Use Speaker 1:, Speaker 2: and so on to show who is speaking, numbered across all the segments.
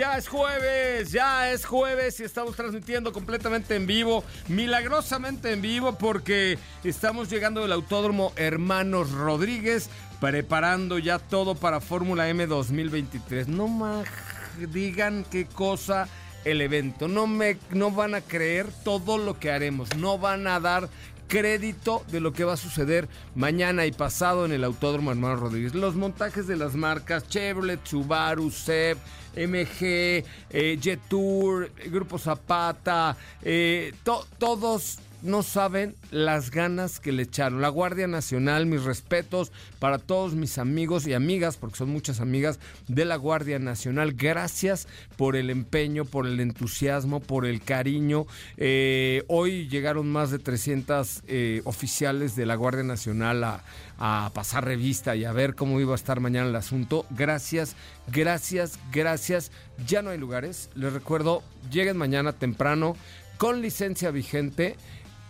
Speaker 1: ya es jueves, ya es jueves y estamos transmitiendo completamente en vivo, milagrosamente en vivo porque estamos llegando del Autódromo Hermanos Rodríguez, preparando ya todo para Fórmula M 2023. No más digan qué cosa el evento, no me no van a creer todo lo que haremos, no van a dar crédito de lo que va a suceder mañana y pasado en el Autódromo Hermano Rodríguez. Los montajes de las marcas Chevrolet, Subaru, Seb, MG, eh, Jetour, Grupo Zapata, eh, todos no saben las ganas que le echaron. La Guardia Nacional, mis respetos para todos mis amigos y amigas, porque son muchas amigas de la Guardia Nacional. Gracias por el empeño, por el entusiasmo, por el cariño. Eh, hoy llegaron más de 300 eh, oficiales de la Guardia Nacional a, a pasar revista y a ver cómo iba a estar mañana el asunto. Gracias, gracias, gracias. Ya no hay lugares. Les recuerdo, lleguen mañana temprano con licencia vigente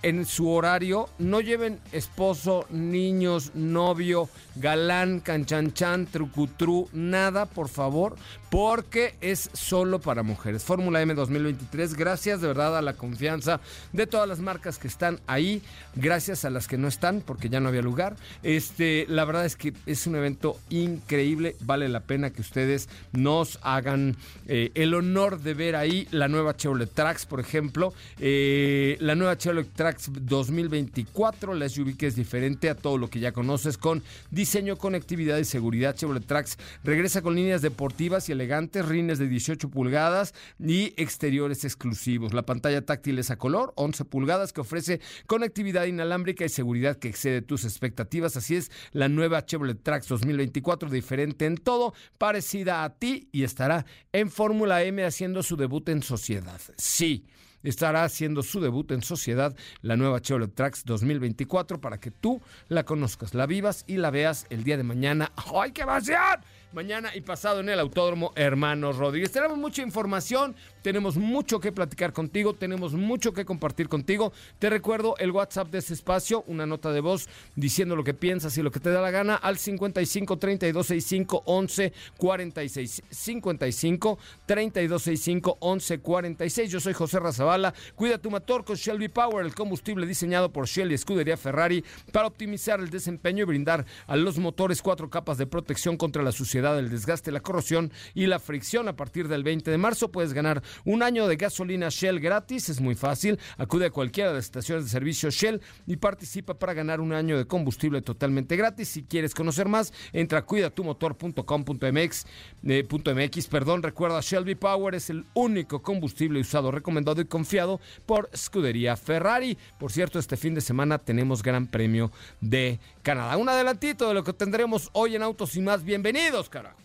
Speaker 1: en su horario. No lleven esposo, niños, novio, galán, canchanchan, trucutru, nada, por favor, porque es solo para mujeres. Fórmula M 2023, gracias de verdad a la confianza de todas las marcas que están ahí, gracias a las que no están, porque ya no había lugar. Este, la verdad es que es un evento increíble, vale la pena que ustedes nos hagan eh, el honor de ver ahí la nueva Chevrolet Trax, por ejemplo, eh, la nueva Chevrolet 2024, la SUV que es diferente a todo lo que ya conoces con diseño, conectividad y seguridad. Chevrolet Trax regresa con líneas deportivas y elegantes, rines de 18 pulgadas y exteriores exclusivos. La pantalla táctil es a color, 11 pulgadas, que ofrece conectividad inalámbrica y seguridad que excede tus expectativas. Así es, la nueva Chevrolet Trax 2024, diferente en todo, parecida a ti y estará en Fórmula M haciendo su debut en sociedad. Sí estará haciendo su debut en sociedad la nueva Chevrolet Trax 2024 para que tú la conozcas, la vivas y la veas el día de mañana. ¡Ay, qué emoción! mañana y pasado en el Autódromo Hermanos Rodríguez. Tenemos mucha información, tenemos mucho que platicar contigo, tenemos mucho que compartir contigo. Te recuerdo el WhatsApp de este espacio, una nota de voz diciendo lo que piensas y lo que te da la gana al 55 32 65 11 46. 55 32 65 11 46. Yo soy José Razabala. Cuida tu motor con Shelby Power, el combustible diseñado por Shell y Escudería Ferrari para optimizar el desempeño y brindar a los motores cuatro capas de protección contra la suciedad el desgaste, la corrosión y la fricción. A partir del 20 de marzo puedes ganar un año de gasolina Shell gratis. Es muy fácil. Acude a cualquiera de las estaciones de servicio Shell y participa para ganar un año de combustible totalmente gratis. Si quieres conocer más, entra a cuidatumotor.com.mx. Eh, .mx, perdón, recuerda Shelby Power es el único combustible usado, recomendado y confiado por Scudería Ferrari. Por cierto, este fin de semana tenemos Gran Premio de Canadá. Un adelantito de lo que tendremos hoy en Autos y más. Bienvenidos, carajo.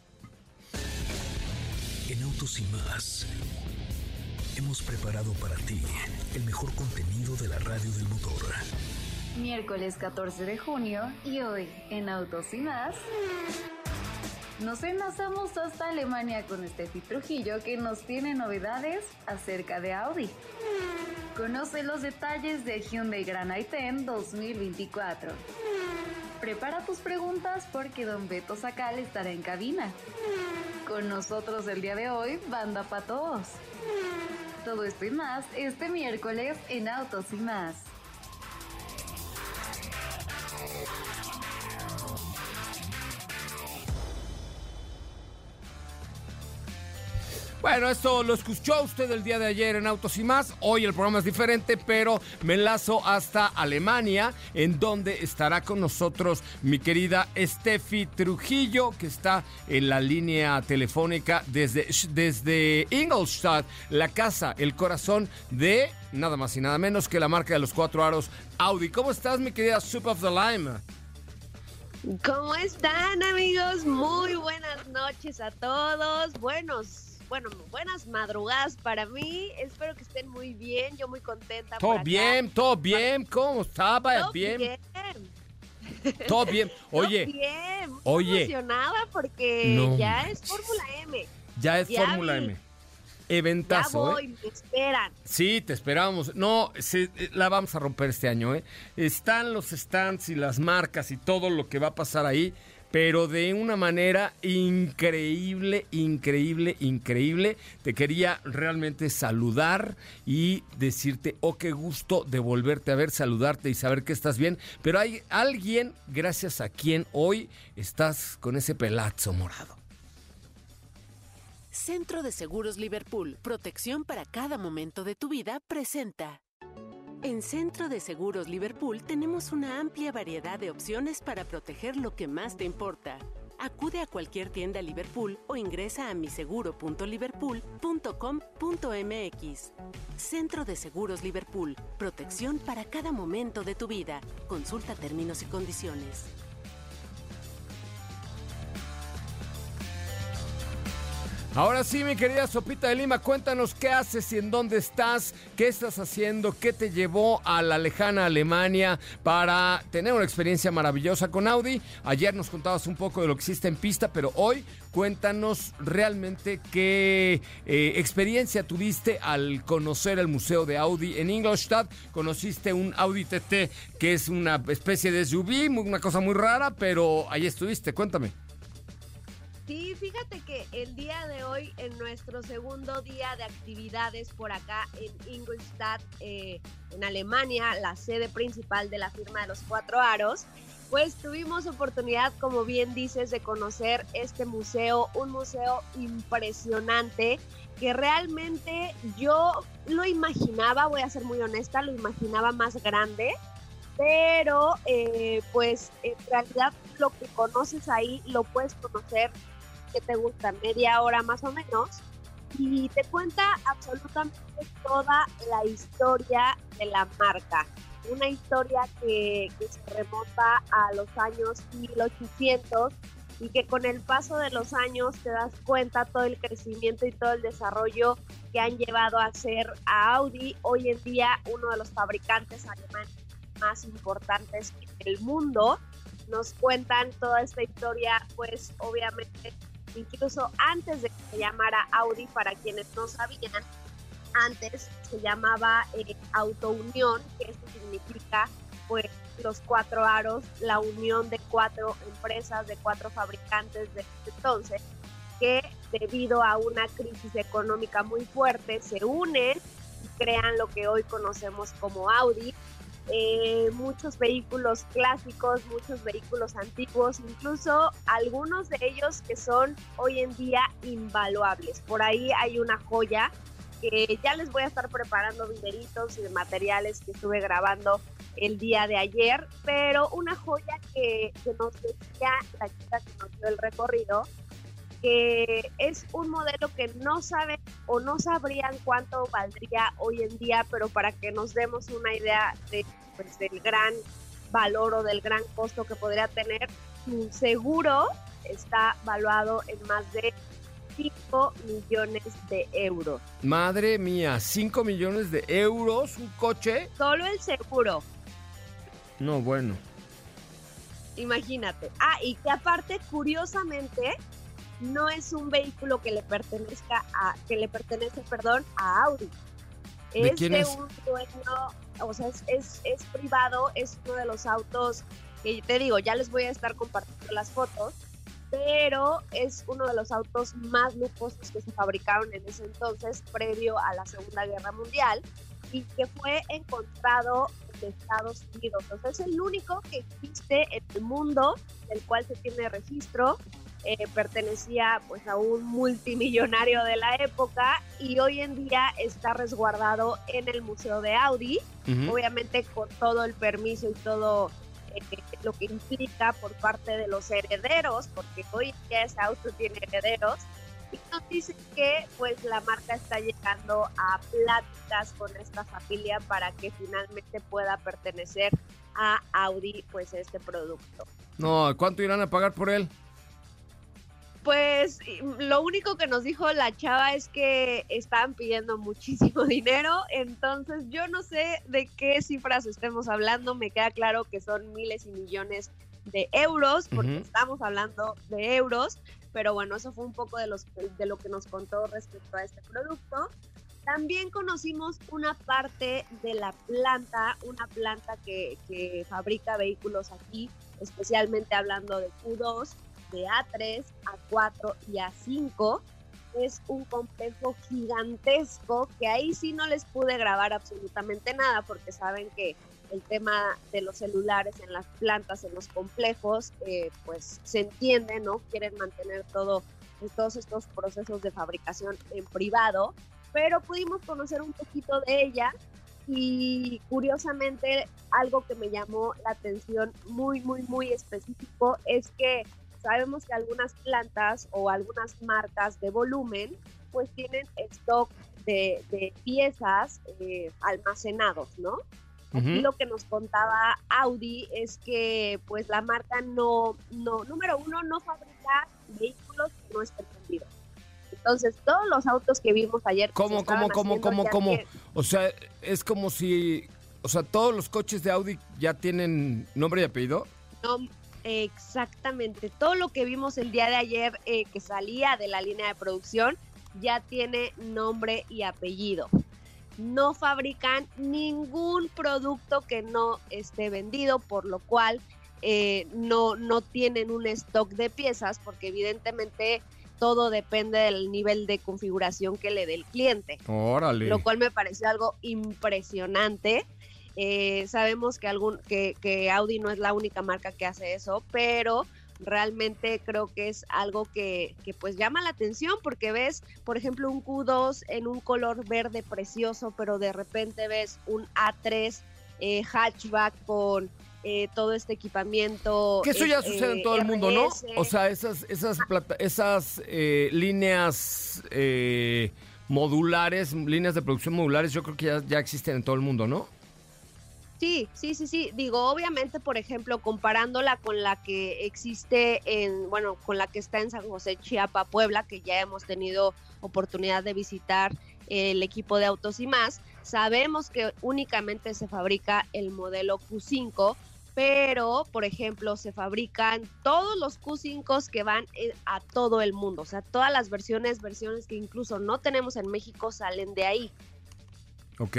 Speaker 2: En Autos y más hemos preparado para ti el mejor contenido de la radio del motor.
Speaker 3: Miércoles 14 de junio y hoy en Autos y más. Nos enlazamos hasta Alemania con Steffi Trujillo que nos tiene novedades acerca de Audi. Conoce los detalles de Hyundai Grand i10 2024. Prepara tus preguntas porque Don Beto Sacal estará en cabina. Con nosotros el día de hoy, Banda para todos. Todo esto y más este miércoles en Autos y más.
Speaker 1: Bueno, esto lo escuchó usted el día de ayer en Autos y más. Hoy el programa es diferente, pero me enlazo hasta Alemania, en donde estará con nosotros mi querida Steffi Trujillo, que está en la línea telefónica desde, desde Ingolstadt, la casa, el corazón de nada más y nada menos que la marca de los cuatro aros Audi. ¿Cómo estás, mi querida Soup of the Lime?
Speaker 4: ¿Cómo están amigos? Muy buenas noches a todos. Buenos bueno, buenas madrugadas para mí. Espero que estén muy bien. Yo muy contenta.
Speaker 1: Todo bien, todo bien. ¿Cómo estaba?
Speaker 4: Todo bien.
Speaker 1: Todo bien. Oye.
Speaker 4: Todo bien. Muy
Speaker 1: oye.
Speaker 4: emocionada porque ya es Fórmula M.
Speaker 1: Ya es Fórmula M. Eventazo,
Speaker 4: ya voy,
Speaker 1: ¿eh?
Speaker 4: me esperan.
Speaker 1: Sí, te esperamos. No, la vamos a romper este año, ¿eh? Están los stands y las marcas y todo lo que va a pasar ahí pero de una manera increíble, increíble, increíble. Te quería realmente saludar y decirte, oh, qué gusto de volverte a ver, saludarte y saber que estás bien. Pero hay alguien gracias a quien hoy estás con ese pelazo morado.
Speaker 5: Centro de Seguros Liverpool, protección para cada momento de tu vida, presenta. En Centro de Seguros Liverpool tenemos una amplia variedad de opciones para proteger lo que más te importa. Acude a cualquier tienda Liverpool o ingresa a miseguro.liverpool.com.mx. Centro de Seguros Liverpool. Protección para cada momento de tu vida. Consulta términos y condiciones.
Speaker 1: Ahora sí, mi querida Sopita de Lima, cuéntanos qué haces y en dónde estás, qué estás haciendo, qué te llevó a la lejana Alemania para tener una experiencia maravillosa con Audi. Ayer nos contabas un poco de lo que hiciste en pista, pero hoy cuéntanos realmente qué eh, experiencia tuviste al conocer el Museo de Audi en Ingolstadt. Conociste un Audi TT que es una especie de SUV, una cosa muy rara, pero ahí estuviste, cuéntame.
Speaker 4: Sí, fíjate que el día de hoy, en nuestro segundo día de actividades por acá en Ingolstadt, eh, en Alemania, la sede principal de la firma de los Cuatro Aros, pues tuvimos oportunidad, como bien dices, de conocer este museo, un museo impresionante que realmente yo lo imaginaba, voy a ser muy honesta, lo imaginaba más grande, pero eh, pues en realidad lo que conoces ahí lo puedes conocer que te gusta, media hora más o menos, y te cuenta absolutamente toda la historia de la marca. Una historia que, que se remonta a los años 1800 y que con el paso de los años te das cuenta todo el crecimiento y todo el desarrollo que han llevado a ser a Audi hoy en día uno de los fabricantes alemanes más importantes del mundo. Nos cuentan toda esta historia, pues obviamente incluso antes de que se llamara Audi, para quienes no sabían, antes se llamaba eh, Auto Unión, que esto significa pues los cuatro aros, la unión de cuatro empresas, de cuatro fabricantes de entonces, que debido a una crisis económica muy fuerte se unen y crean lo que hoy conocemos como Audi, eh, muchos vehículos clásicos, muchos vehículos antiguos, incluso algunos de ellos que son hoy en día invaluables. Por ahí hay una joya que ya les voy a estar preparando videitos y materiales que estuve grabando el día de ayer, pero una joya que, que nos decía la chica que nos dio el recorrido, que es un modelo que no saben o no sabrían cuánto valdría hoy en día, pero para que nos demos una idea de, pues, del gran valor o del gran costo que podría tener, un seguro está valuado en más de 5 millones de euros.
Speaker 1: Madre mía, 5 millones de euros, un coche.
Speaker 4: Solo el seguro.
Speaker 1: No, bueno.
Speaker 4: Imagínate. Ah, y que aparte, curiosamente, no es un vehículo que le pertenezca a, que le pertenece, perdón, a Audi.
Speaker 1: ¿De
Speaker 4: es
Speaker 1: quién
Speaker 4: de
Speaker 1: es?
Speaker 4: un dueño, o sea, es, es, es privado, es uno de los autos que te digo, ya les voy a estar compartiendo las fotos, pero es uno de los autos más lujosos que se fabricaron en ese entonces, previo a la Segunda Guerra Mundial, y que fue encontrado en Estados Unidos. Entonces es el único que existe en el mundo del cual se tiene registro. Eh, pertenecía pues a un multimillonario de la época y hoy en día está resguardado en el Museo de Audi, obviamente con todo el permiso y todo eh, lo que implica por parte de los herederos, porque hoy en día ese auto tiene herederos, y nos dicen que pues la marca está llegando a pláticas con esta familia para que finalmente pueda pertenecer a Audi pues este producto.
Speaker 1: No, ¿cuánto irán a pagar por él?
Speaker 4: Pues y, lo único que nos dijo la chava es que estaban pidiendo muchísimo dinero, entonces yo no sé de qué cifras estemos hablando, me queda claro que son miles y millones de euros, porque estamos hablando de euros, pero bueno, eso fue un poco de, los, de lo que nos contó respecto a este producto. También conocimos una parte de la planta, una planta que, que fabrica vehículos aquí, especialmente hablando de Q2, de A3, A4 y A5. Es un complejo gigantesco que ahí sí no les pude grabar absolutamente nada porque saben que el tema de los celulares en las plantas, en los complejos, eh, pues se entiende, ¿no? Quieren mantener todo, todos estos procesos de fabricación en privado, pero pudimos conocer un poquito de ella y curiosamente algo que me llamó la atención muy, muy, muy específico es que sabemos que algunas plantas o algunas marcas de volumen pues tienen stock de, de piezas eh, almacenados, ¿no? Aquí lo que nos contaba Audi es que pues la marca no, no, número uno, no fabrica vehículos que no estén vendidos. Entonces, todos los autos que vimos ayer... que
Speaker 1: ¿Cómo, cómo, cómo, cómo, cómo? O sea, es como si, o sea, todos los coches de Audi ya tienen nombre y apellido.
Speaker 4: No, exactamente. Todo lo que vimos el día de ayer eh, que salía de la línea de producción ya tiene nombre y apellido. No fabrican ningún producto que no esté vendido, por lo cual eh, no, no tienen un stock de piezas, porque evidentemente todo depende del nivel de configuración que le dé el cliente
Speaker 1: Órale.
Speaker 4: lo cual me pareció algo impresionante. Eh, sabemos que, algún, que, que Audi no es la única marca que hace eso, pero realmente creo que es algo que, que pues llama la atención porque ves, por ejemplo, un Q2 en un color verde precioso, pero de repente ves un A3 eh, hatchback con eh, todo este equipamiento.
Speaker 1: Que eso ya
Speaker 4: eh,
Speaker 1: sucede en todo el mundo, ¿no? O sea, esas, esas, plata- esas eh, líneas eh, modulares, líneas de producción modulares, yo creo que ya, ya existen en todo el mundo, ¿no?
Speaker 4: Sí, sí, sí, sí. Digo, obviamente, por ejemplo, comparándola con la que existe en, bueno, con la que está en San José, Chiapa, Puebla, que ya hemos tenido oportunidad de visitar el equipo de autos y más, sabemos que únicamente se fabrica el modelo Q5, pero, por ejemplo, se fabrican todos los Q5 que van a todo el mundo. O sea, todas las versiones, versiones que incluso no tenemos en México, salen de ahí.
Speaker 1: Ok.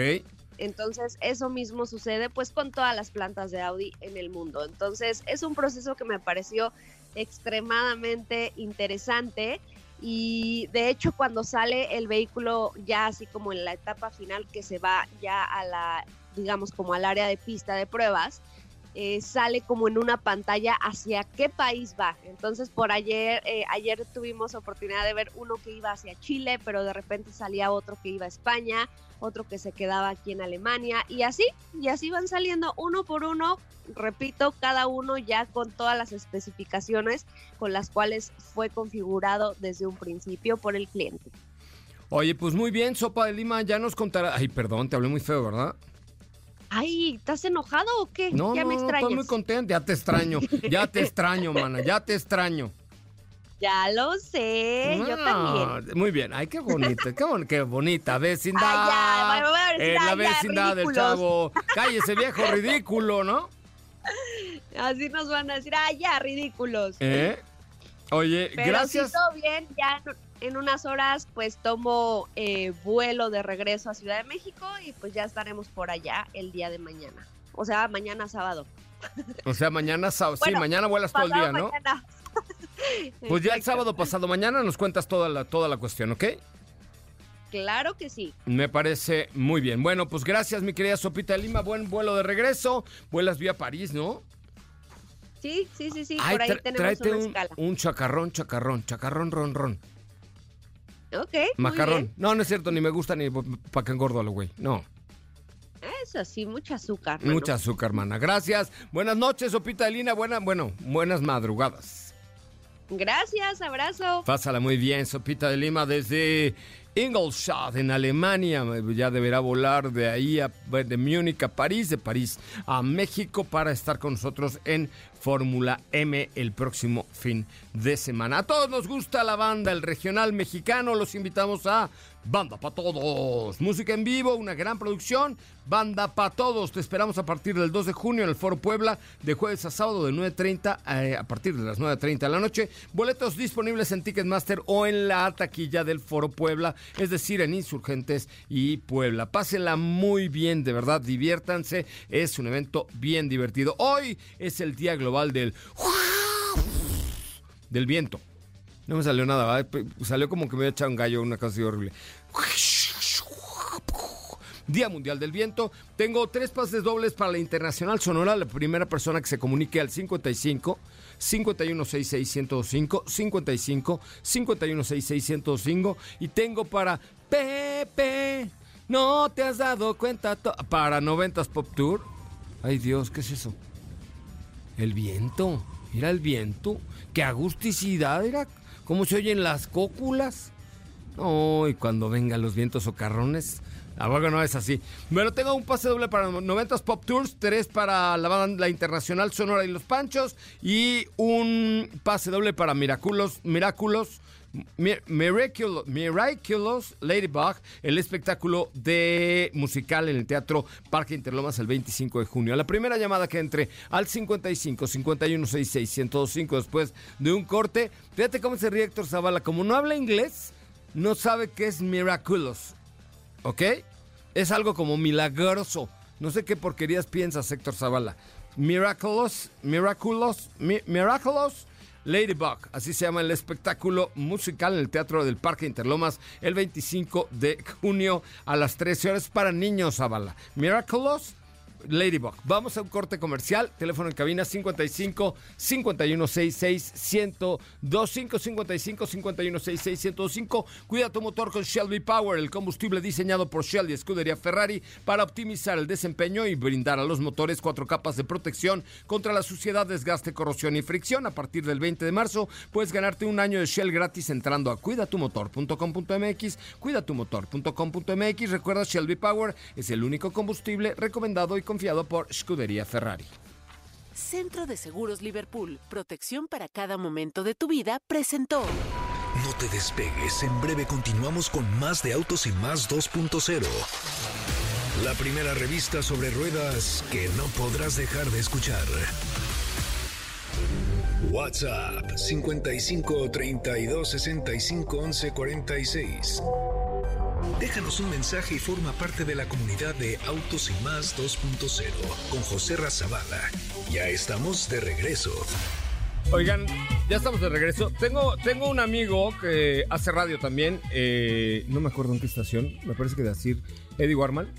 Speaker 4: Entonces, eso mismo sucede pues con todas las plantas de Audi en el mundo. Entonces, es un proceso que me pareció extremadamente interesante y de hecho cuando sale el vehículo ya así como en la etapa final que se va ya a la, digamos como al área de pista de pruebas, eh, sale como en una pantalla hacia qué país va. Entonces por ayer, eh, ayer tuvimos oportunidad de ver uno que iba hacia Chile, pero de repente salía otro que iba a España, otro que se quedaba aquí en Alemania y así, y así van saliendo uno por uno, repito, cada uno ya con todas las especificaciones con las cuales fue configurado desde un principio por el cliente.
Speaker 1: Oye, pues muy bien, Sopa de Lima, ya nos contará. Ay, perdón, te hablé muy feo, ¿verdad?
Speaker 4: Ay, ¿estás enojado o qué?
Speaker 1: No,
Speaker 4: ya
Speaker 1: no,
Speaker 4: me
Speaker 1: no, estoy muy contento. Ya te extraño, ya te extraño, mana, ya te extraño.
Speaker 4: Ya lo sé, yo también.
Speaker 1: Muy bien, ay, qué bonita, qué, bon- qué bonita vecindad.
Speaker 4: Ay, ya, bueno, decir,
Speaker 1: Eh, la
Speaker 4: ay, ya,
Speaker 1: vecindad del chavo. Cállese, viejo ridículo, ¿no?
Speaker 4: Así nos van a decir, ah, ya, ridículos.
Speaker 1: ¿Eh? Oye,
Speaker 4: Pero
Speaker 1: gracias.
Speaker 4: sí, todo bien, ya en unas horas pues tomo eh, vuelo de regreso a Ciudad de México y pues ya estaremos por allá el día de mañana. O sea, mañana sábado.
Speaker 1: O sea, mañana sábado. sí, mañana vuelas todo el día, ¿no?
Speaker 4: mañana.
Speaker 1: Pues ya el sábado pasado mañana nos cuentas toda la, toda la cuestión, ¿ok?
Speaker 4: Claro que sí.
Speaker 1: Me parece muy bien. Bueno, pues gracias, mi querida Sopita de Lima. Buen vuelo de regreso. Vuelas vía París, ¿no?
Speaker 4: Sí, sí, sí, sí.
Speaker 1: Ay,
Speaker 4: por ahí tenemos una
Speaker 1: un,
Speaker 4: escala.
Speaker 1: un chacarrón, chacarrón, chacarrón, ron, ron.
Speaker 4: Ok. muy
Speaker 1: Macarrón.
Speaker 4: bien.
Speaker 1: No, no es cierto, ni me gusta ni para que engordo a lo güey. No,
Speaker 4: Eso sí, mucha azúcar.
Speaker 1: mucha azúcar, hermana. Gracias. Buenas noches, Sopita de Lina. Buena, bueno, buenas madrugadas.
Speaker 4: Gracias, abrazo.
Speaker 1: Pásala muy bien, Sopita de Lima, desde Ingolstadt, en Alemania. Ya deberá volar de ahí, a, de Múnich a París, de París a México, para estar con nosotros en Fórmula M el próximo fin de semana. A todos nos gusta la banda, el regional mexicano. Los invitamos a Banda para Todos. Música en vivo, una gran producción. Banda para Todos. Te esperamos a partir del 2 de junio en el Foro Puebla, de jueves a sábado de 9.30 eh, a partir de las 9.30 de la noche. Boletos disponibles en Ticketmaster o en la taquilla del Foro Puebla, es decir, en Insurgentes y Puebla. Pásenla muy bien, de verdad, diviértanse. Es un evento bien divertido. Hoy es el Día Global del del viento. No me salió nada, ¿verdad? salió como que me había echado un gallo, una cosa horrible. Día Mundial del Viento. Tengo tres pases dobles para la Internacional Sonora. La primera persona que se comunique al 55 5166 55 5166 y tengo para Pepe. No te has dado cuenta para 90s Pop Tour. Ay Dios, ¿qué es eso? El viento. Mira el viento. Qué agusticidad era. ¿Cómo se oyen las cóculas? No, y cuando vengan los vientos socarrones. Tampoco no es así. Bueno, tengo un pase doble para 90s Pop Tours, tres para la banda internacional Sonora y Los Panchos y un pase doble para Miraculos, Miraculos, Mi- Miraculous, Ladybug, el espectáculo de musical en el Teatro Parque Interlomas el 25 de junio. La primera llamada que entre al 55 51 66 105 después de un corte. Fíjate cómo se ríe Héctor Zavala. Como no habla inglés, no sabe qué es Miraculous. ¿Ok? Es algo como milagroso. No sé qué porquerías piensas, Héctor Zavala. Miraculous, Miraculous, Mi- Miraculous Ladybug. Así se llama el espectáculo musical en el Teatro del Parque Interlomas el 25 de junio a las 13 horas para niños, Zavala. Miraculous Ladybug. Vamos a un corte comercial. Teléfono en cabina 55 5166 1025 55 5166 1025. Cuida tu motor con Shelby Power, el combustible diseñado por Shell y Escudería Ferrari para optimizar el desempeño y brindar a los motores cuatro capas de protección contra la suciedad, desgaste, corrosión y fricción. A partir del 20 de marzo puedes ganarte un año de Shell gratis entrando a cuidatumotor.com.mx, cuidatumotor.com.mx. Recuerda Shelby Power es el único combustible recomendado y confiado por Scuderia Ferrari.
Speaker 5: Centro de Seguros Liverpool, protección para cada momento de tu vida, presentó.
Speaker 2: No te despegues, en breve continuamos con más de Autos y Más 2.0. La primera revista sobre ruedas que no podrás dejar de escuchar. WhatsApp 55 32 65 11 46. Déjanos un mensaje y forma parte de la comunidad de Autos y Más 2.0 con José Razabala. Ya estamos de regreso.
Speaker 1: Oigan, ya estamos de regreso. Tengo, tengo un amigo que hace radio también. eh, no me acuerdo en qué estación. Me parece que de decir Eddie Warman.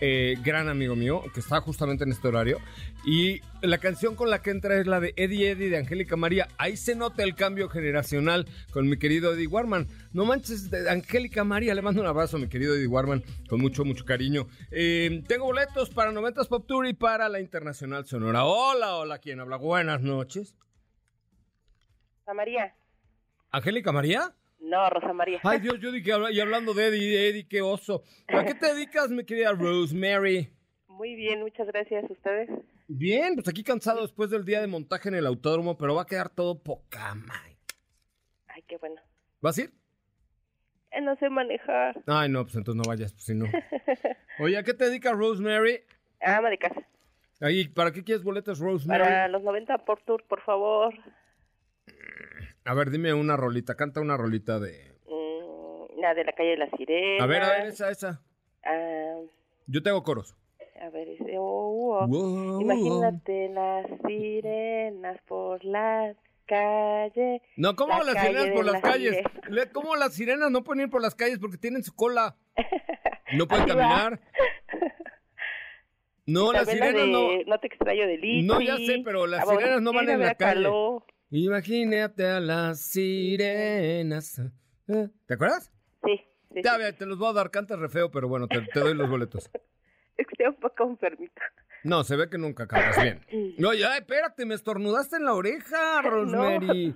Speaker 1: Eh, gran amigo mío, que está justamente en este horario. Y la canción con la que entra es la de Eddie Eddie de Angélica María. Ahí se nota el cambio generacional con mi querido Eddie Warman. No manches, de Angélica María, le mando un abrazo a mi querido Eddie Warman con mucho, mucho cariño. Eh, tengo boletos para 90s Pop Tour y para la Internacional Sonora. Hola, hola, ¿quién habla? Buenas noches.
Speaker 6: Rosa María.
Speaker 1: ¿Angélica María?
Speaker 6: No, Rosa María.
Speaker 1: Ay, Dios, yo dije, y hablando de Eddie, Eddie, qué oso. ¿A qué te dedicas, mi querida Rosemary?
Speaker 6: Muy bien, muchas gracias. ¿Ustedes?
Speaker 1: Bien, pues aquí cansado después del día de montaje en el autódromo, pero va a quedar todo poca madre.
Speaker 6: Ay, qué bueno.
Speaker 1: ¿Vas a ir?
Speaker 6: Eh, no sé manejar.
Speaker 1: Ay, no, pues entonces no vayas, pues si no. Oye, ¿a qué te dedicas, Rosemary?
Speaker 6: Ama de casa.
Speaker 1: Ahí, ¿para qué quieres boletos, Rosemary?
Speaker 6: Para los 90 por tour, por favor.
Speaker 1: A ver, dime una rolita, canta una rolita de...
Speaker 6: Mm, La de la calle de la sirena.
Speaker 1: A ver, a ver, esa, esa.
Speaker 6: Ah,
Speaker 1: Yo tengo coros.
Speaker 6: a ver, ese. oh, oh.
Speaker 1: Wow.
Speaker 6: Imagínate las sirenas por la calle.
Speaker 1: No, ¿cómo
Speaker 6: La
Speaker 1: las sirenas por las
Speaker 6: la
Speaker 1: calles?
Speaker 6: sirena.
Speaker 1: ¿Cómo las sirenas no pueden ir por las calles porque tienen su cola? No pueden
Speaker 6: Así va.
Speaker 1: caminar. No, las
Speaker 6: la
Speaker 1: sirenas no.
Speaker 6: No te extraño de Lichi.
Speaker 1: No, ya sé, pero las
Speaker 6: Ah,
Speaker 1: sirenas no van en la calle.
Speaker 6: caló.
Speaker 1: Imagínate a las sirenas. ¿Eh? ¿Te acuerdas?
Speaker 6: Sí, sí,
Speaker 1: Ya,
Speaker 6: sí.
Speaker 1: te los voy a dar, cantas re feo, pero bueno, te, te doy los boletos.
Speaker 6: Es que estoy un poco enfermita.
Speaker 1: No, se ve que nunca cantas bien. No, ya, espérate, me estornudaste en la oreja, Rosemary.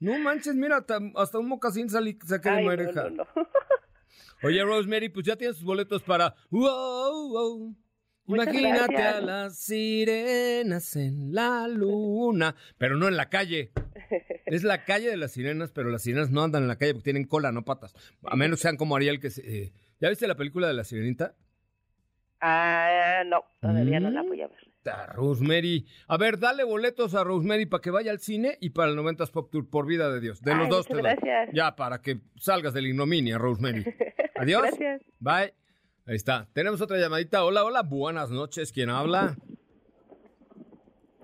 Speaker 1: No, manches, mira, hasta, un mocasín salí, saqué de mi
Speaker 6: no,
Speaker 1: oreja.
Speaker 6: no, no.
Speaker 1: Oye, Rosemary, pues ya tienes tus boletos para... Wow, wow. Imagínate a las sirenas en la luna, pero no en la calle. Es la calle de las sirenas, pero las sirenas no andan en la calle porque tienen cola, no patas. A menos sean como Ariel que se... eh, ¿Ya viste la película de la sirenita?
Speaker 6: Ah, no, todavía no la
Speaker 1: Mm.
Speaker 6: voy a ver.
Speaker 1: Ta, Rosemary. A ver, dale boletos a Rosemary para que vaya al cine y para el 90s Pop Tour, por vida de Dios. De los
Speaker 6: Ay,
Speaker 1: dos te doy.
Speaker 6: gracias.
Speaker 1: Ya, para que salgas de la ignominia, Rosemary. Adiós.
Speaker 6: Gracias.
Speaker 1: Bye. Ahí está. Tenemos otra llamadita. Hola, hola. Buenas noches. ¿Quién habla?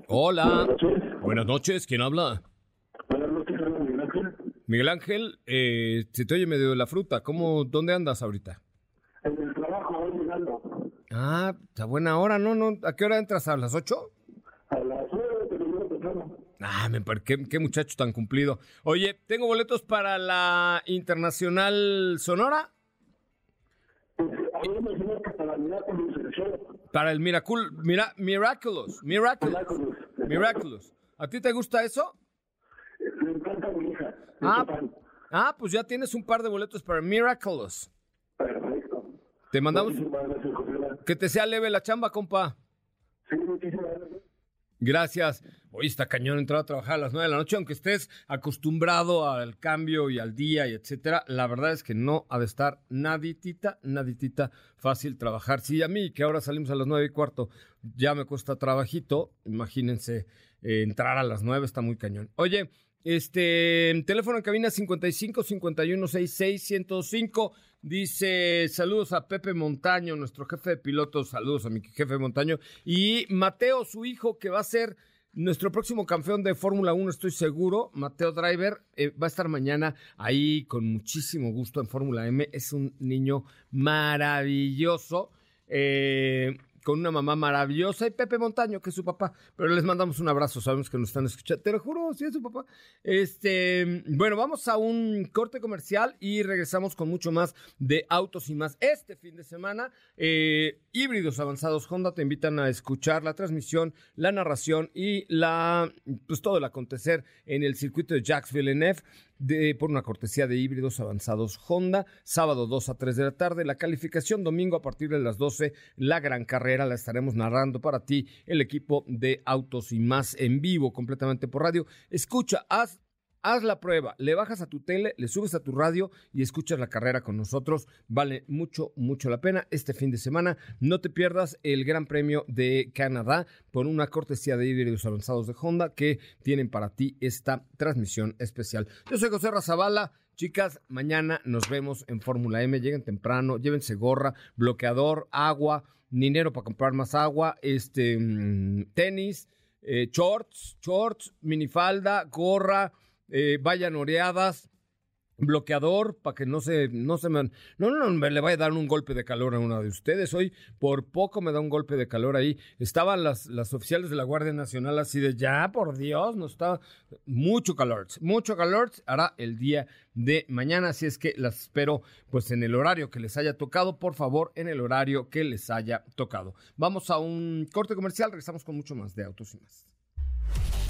Speaker 1: Hola. Buenas noches. ¿Quién habla?
Speaker 7: Buenas noches, Miguel Ángel.
Speaker 1: Miguel Ángel, eh, se te oye medio de la fruta. ¿Cómo, dónde andas ahorita?
Speaker 7: En el trabajo, voy llegando.
Speaker 1: Ah, está buena hora, ¿no? no ¿A qué hora entras? ¿A las 8?
Speaker 7: A las nueve, pero yo temprano.
Speaker 1: Ah, me qué, qué muchacho tan cumplido. Oye, tengo boletos para la Internacional Sonora,
Speaker 7: Me para con
Speaker 1: el Miracul, mira, Miraculous, Miraculous,
Speaker 7: Miraculous.
Speaker 1: Miraculous. ¿A ti te gusta eso?
Speaker 7: Le encanta mi hija.
Speaker 1: Ah, ah, pues ya tienes un par de boletos para Miraculous.
Speaker 7: Perfecto.
Speaker 1: Te mandamos
Speaker 7: gracias,
Speaker 1: que te sea leve la chamba, compa.
Speaker 7: Sí, muchísimas gracias.
Speaker 1: Gracias. Hoy está cañón entrar a trabajar a las 9 de la noche, aunque estés acostumbrado al cambio y al día y etcétera. La verdad es que no ha de estar naditita, naditita fácil trabajar. Sí, a mí, que ahora salimos a las 9 y cuarto, ya me cuesta trabajito. Imagínense, eh, entrar a las 9 está muy cañón. Oye, este, teléfono en cabina 55 51 66 105. Dice, saludos a Pepe Montaño, nuestro jefe de pilotos, saludos a mi jefe Montaño. Y Mateo, su hijo, que va a ser nuestro próximo campeón de Fórmula 1, estoy seguro. Mateo Driver eh, va a estar mañana ahí con muchísimo gusto en Fórmula M. Es un niño maravilloso. eh, con una mamá maravillosa y Pepe Montaño, que es su papá. Pero les mandamos un abrazo, sabemos que nos están escuchando. Te lo juro, sí es su papá. Este, bueno, vamos a un corte comercial y regresamos con mucho más de autos y más. Este fin de semana, eh, híbridos avanzados Honda te invitan a escuchar la transmisión, la narración y la, pues todo el acontecer en el circuito de Jacques Villeneuve de, por una cortesía de híbridos avanzados Honda, sábado 2 a 3 de la tarde, la calificación domingo a partir de las 12, la gran carrera la estaremos narrando para ti, el equipo de Autos y más en vivo, completamente por radio. Escucha, haz Haz la prueba, le bajas a tu tele, le subes a tu radio y escuchas la carrera con nosotros. Vale mucho, mucho la pena. Este fin de semana no te pierdas el Gran Premio de Canadá por una cortesía de híbridos avanzados de Honda que tienen para ti esta transmisión especial. Yo soy José Razabala. Chicas, mañana nos vemos en Fórmula M. Lleguen temprano, llévense gorra, bloqueador, agua, dinero para comprar más agua, este mm, tenis, eh, shorts, shorts, minifalda, gorra, eh, vayan oreadas, bloqueador para que no se, no se me, no, no, no, le vaya a dar un golpe de calor a una de ustedes. Hoy por poco me da un golpe de calor ahí. Estaban las, las oficiales de la Guardia Nacional así de ya, por Dios, no está mucho calor, mucho calor hará el día de mañana, así es que las espero pues en el horario que les haya tocado, por favor, en el horario que les haya tocado. Vamos a un corte comercial, regresamos con mucho más de autos y más.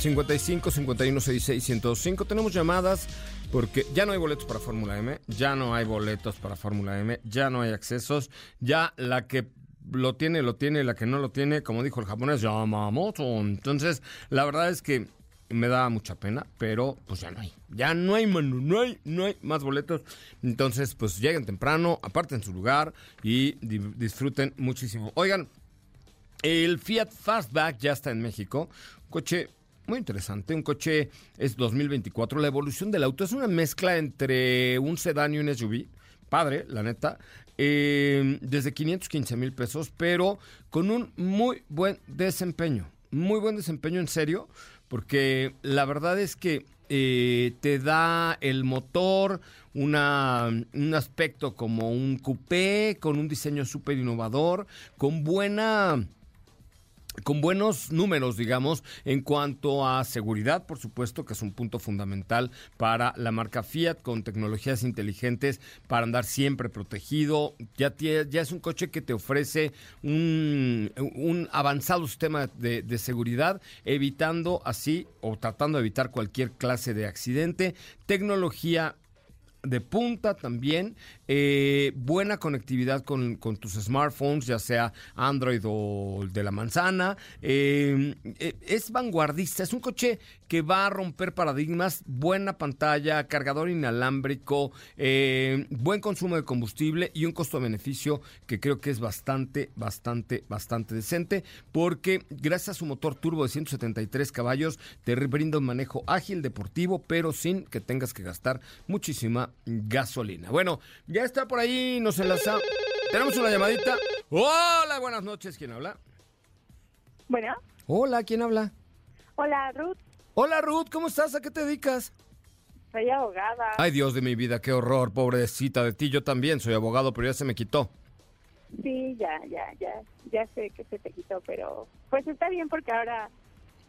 Speaker 1: 55 51 66 105. Tenemos llamadas porque ya no hay boletos para Fórmula M, ya no hay boletos para Fórmula M, ya no hay accesos, ya la que lo tiene, lo tiene, la que no lo tiene, como dijo el japonés, Yamamoto. Entonces, la verdad es que me da mucha pena, pero pues ya no hay. Ya no hay, mano, no hay, no hay más boletos. Entonces, pues lleguen temprano, aparten su lugar y di- disfruten muchísimo. Oigan, el Fiat Fastback ya está en México. Coche muy interesante. Un coche es 2024. La evolución del auto es una mezcla entre un sedán y un SUV. Padre, la neta. Eh, desde 515 mil pesos, pero con un muy buen desempeño. Muy buen desempeño, en serio. Porque la verdad es que eh, te da el motor una, un aspecto como un coupé, con un diseño súper innovador, con buena con buenos números, digamos, en cuanto a seguridad, por supuesto, que es un punto fundamental para la marca Fiat, con tecnologías inteligentes para andar siempre protegido. Ya, es un coche que te ofrece un, un avanzado sistema de, de seguridad, evitando así o tratando de evitar cualquier clase de accidente. Tecnología de punta también, eh, buena conectividad con, con tus smartphones, ya sea Android o de la manzana. eh, eh, es vanguardista, es un coche que va a romper paradigmas, buena pantalla, cargador inalámbrico, buen consumo de combustible y un costo-beneficio que creo que es bastante, bastante, bastante decente, porque gracias a su motor turbo de 173 caballos te brinda un manejo ágil, deportivo, pero sin que tengas que gastar muchísima gasolina. Bueno, ya está por ahí, nos enlaza. Tenemos una llamadita. Hola, buenas noches, ¿quién habla?
Speaker 8: Bueno,
Speaker 1: Hola, ¿quién habla?
Speaker 8: hola Ruth,
Speaker 1: Hola, Ruth, ¿cómo estás? ¿A qué te dedicas?
Speaker 8: soy abogada.
Speaker 1: Ay, Dios de mi vida, qué horror, pobrecita de ti. Yo también soy abogado, pero ya se me quitó.
Speaker 8: Sí, ya, ya, ya, ya sé que se te quitó, pero pues está bien porque ahora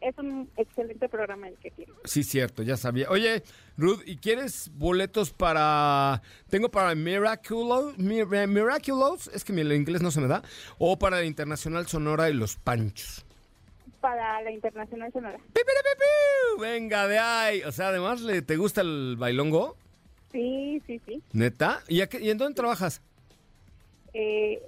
Speaker 8: es un excelente programa el que tienes.
Speaker 1: Sí, cierto, ya sabía. Oye, Ruth, ¿y quieres boletos para... Tengo para Miraculous, Mir- Miraculous, es que mi el inglés no se me da, o para el Internacional Sonora y Los Panchos.
Speaker 8: Para la Internacional Sonora.
Speaker 1: Venga, de ahí. O sea, además, ¿le- ¿te gusta el bailongo?
Speaker 8: Sí, sí, sí.
Speaker 1: ¿Neta? ¿Y, a qué- y en dónde trabajas?
Speaker 8: Eh,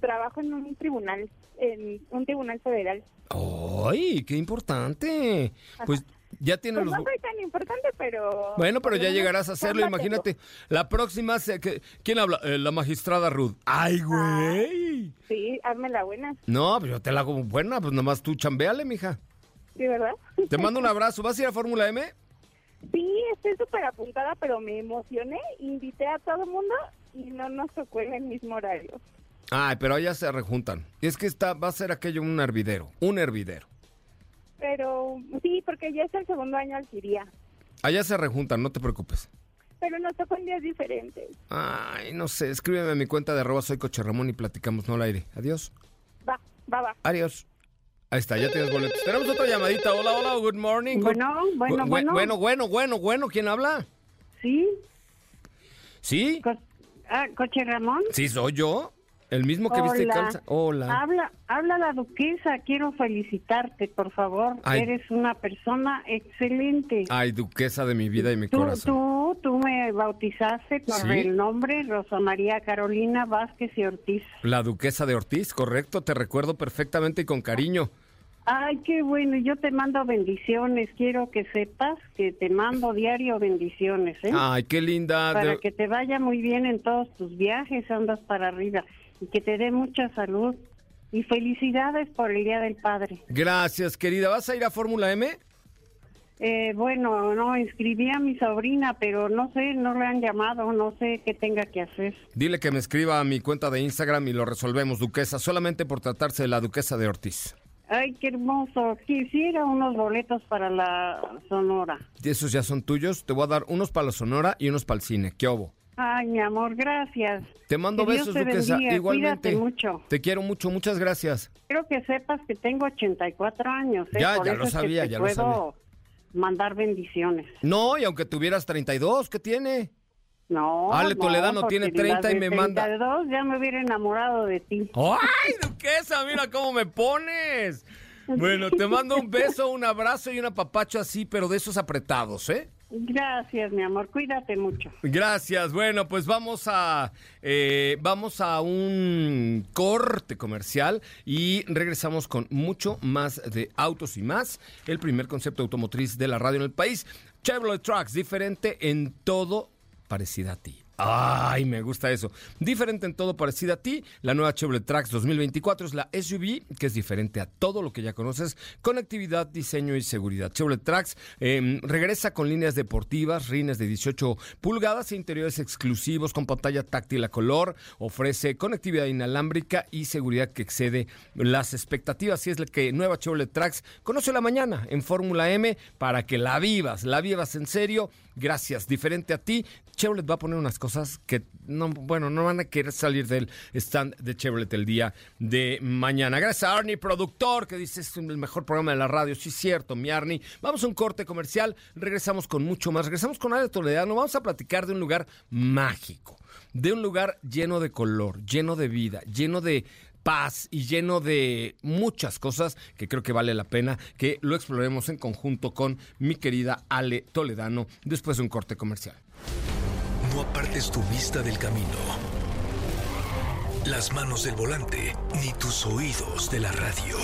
Speaker 8: trabajo en un tribunal, en un tribunal federal.
Speaker 1: ¡Ay, qué importante! Pues ya tienes
Speaker 8: Pues
Speaker 1: los...
Speaker 8: no soy tan importante, pero...
Speaker 1: Bueno, pero ya llegarás a hacerlo, imagínate. La próxima, se- que- ¿quién habla? Eh, la magistrada Ruth. ¡Ay, güey!
Speaker 8: Sí, hazme la buena.
Speaker 1: No, pues yo te la hago buena, pues nomás tú chambeale, mija.
Speaker 8: Sí, ¿verdad?
Speaker 1: Te mando un abrazo. ¿Vas a ir a Fórmula M?
Speaker 8: Sí, estoy súper apuntada, pero me emocioné. Invité a todo el mundo y no nos tocó en el mismo horario.
Speaker 1: Ay, pero allá se rejuntan. Y es que está, va a ser aquello un hervidero, un hervidero.
Speaker 8: Pero sí, porque ya es el segundo año alquiría.
Speaker 1: Allá se rejuntan, no te preocupes.
Speaker 8: Pero nos tocó en días diferentes.
Speaker 1: Ay, no sé, escríbeme a mi cuenta de arroba soy coche Ramón y platicamos no al aire. Adiós.
Speaker 8: Va, va, va.
Speaker 1: Adiós. Ahí está, ya tienes boletos. Tenemos otra llamadita. Hola, hola, good morning.
Speaker 9: Bueno, bueno,
Speaker 1: Bu-
Speaker 9: bueno.
Speaker 1: Bueno, bueno, bueno, bueno. ¿Quién habla?
Speaker 9: Sí,
Speaker 1: ¿Sí?
Speaker 9: co- ah, coche Ramón.
Speaker 1: Sí, soy yo. El mismo que viste
Speaker 9: Hola.
Speaker 1: calza. Hola.
Speaker 9: Habla, habla la duquesa. Quiero felicitarte, por favor.
Speaker 1: Ay.
Speaker 9: Eres una persona excelente.
Speaker 1: Ay, duquesa de mi vida y mi
Speaker 9: Tú,
Speaker 1: corazón.
Speaker 9: tú, tú me bautizaste por
Speaker 1: ¿Sí?
Speaker 9: el nombre Rosa María Carolina Vázquez y Ortiz.
Speaker 1: La duquesa de Ortiz, correcto. Te recuerdo perfectamente y con cariño.
Speaker 9: Ay, qué bueno. Yo te mando bendiciones. Quiero que sepas que te mando diario bendiciones, ¿eh?
Speaker 1: Ay, qué linda.
Speaker 9: para
Speaker 1: de-
Speaker 9: que te vaya muy bien en todos tus viajes, andas para arriba y que te dé mucha salud y felicidades por el Día del Padre.
Speaker 1: Gracias, querida. ¿Vas a ir a Fórmula M?
Speaker 9: Eh, bueno, no, inscribí a mi sobrina, pero no sé, no le han llamado, no sé qué tenga que hacer.
Speaker 1: Dile que me escriba a mi cuenta de Instagram y lo resolvemos, duquesa, solamente por tratarse de la duquesa de Ortiz.
Speaker 9: Ay, qué hermoso. Quisiera unos boletos para la Sonora.
Speaker 1: Y esos ya son tuyos. Te voy a dar unos para la Sonora y unos para el cine. ¿Qué obo?
Speaker 9: Ay, mi amor, gracias.
Speaker 1: Te mando
Speaker 9: Que Dios
Speaker 1: besos,
Speaker 9: te
Speaker 1: duquesa.
Speaker 9: bendiga.
Speaker 1: Igualmente.
Speaker 9: Cuídate mucho.
Speaker 1: Te quiero mucho. Muchas gracias.
Speaker 9: Quiero que sepas que tengo 84 años. ¿eh?
Speaker 1: Ya,
Speaker 9: Por
Speaker 1: ya
Speaker 9: eso
Speaker 1: lo
Speaker 9: es que
Speaker 1: sabía, ya lo
Speaker 9: puedo
Speaker 1: sabía.
Speaker 9: mandar bendiciones.
Speaker 1: No, y aunque tuvieras 32, ¿qué tiene?
Speaker 9: No.
Speaker 1: Ale
Speaker 9: no,
Speaker 1: Toledano
Speaker 9: porque
Speaker 1: tiene
Speaker 9: las
Speaker 1: 30 y me manda-
Speaker 9: 32 ya me hubiera enamorado de ti.
Speaker 1: ¡Ay, duquesa! Mira cómo me pones. Bueno, te mando un beso, un abrazo y un apapacho así, pero de esos apretados, ¿eh?
Speaker 9: Gracias, mi amor. Cuídate mucho.
Speaker 1: Gracias. Bueno, pues vamos a eh, vamos a un corte comercial y regresamos con mucho más de autos y más. El primer concepto automotriz de la radio en el país. Chevrolet Trucks, diferente en todo, parecida a ti. Ay, me gusta eso. Diferente en todo, parecida a ti. La nueva Chevrolet Trax 2024 es la SUV que es diferente a todo lo que ya conoces. Conectividad, diseño y seguridad. Chevrolet Trax eh, regresa con líneas deportivas, rines de 18 pulgadas e interiores exclusivos con pantalla táctil a color. Ofrece conectividad inalámbrica y seguridad que excede las expectativas. Y es la que nueva Chevrolet Trax conoce la mañana en Fórmula M para que la vivas, la vivas en serio. Gracias. Diferente a ti, Chevrolet va a poner unas cosas que no, bueno, no van a querer salir del stand de Chevrolet el día de mañana. Gracias a Arnie, productor, que dice es el mejor programa de la radio. Sí, cierto, mi Arnie. Vamos a un corte comercial, regresamos con mucho más. Regresamos con Ale Toledano. Vamos a platicar de un lugar mágico, de un lugar lleno de color, lleno de vida, lleno de paz y lleno de muchas cosas que creo que vale la pena que lo exploremos en conjunto con mi querida Ale Toledano después de un corte comercial.
Speaker 2: No apartes tu vista del camino, las manos del volante, ni tus oídos de la radio.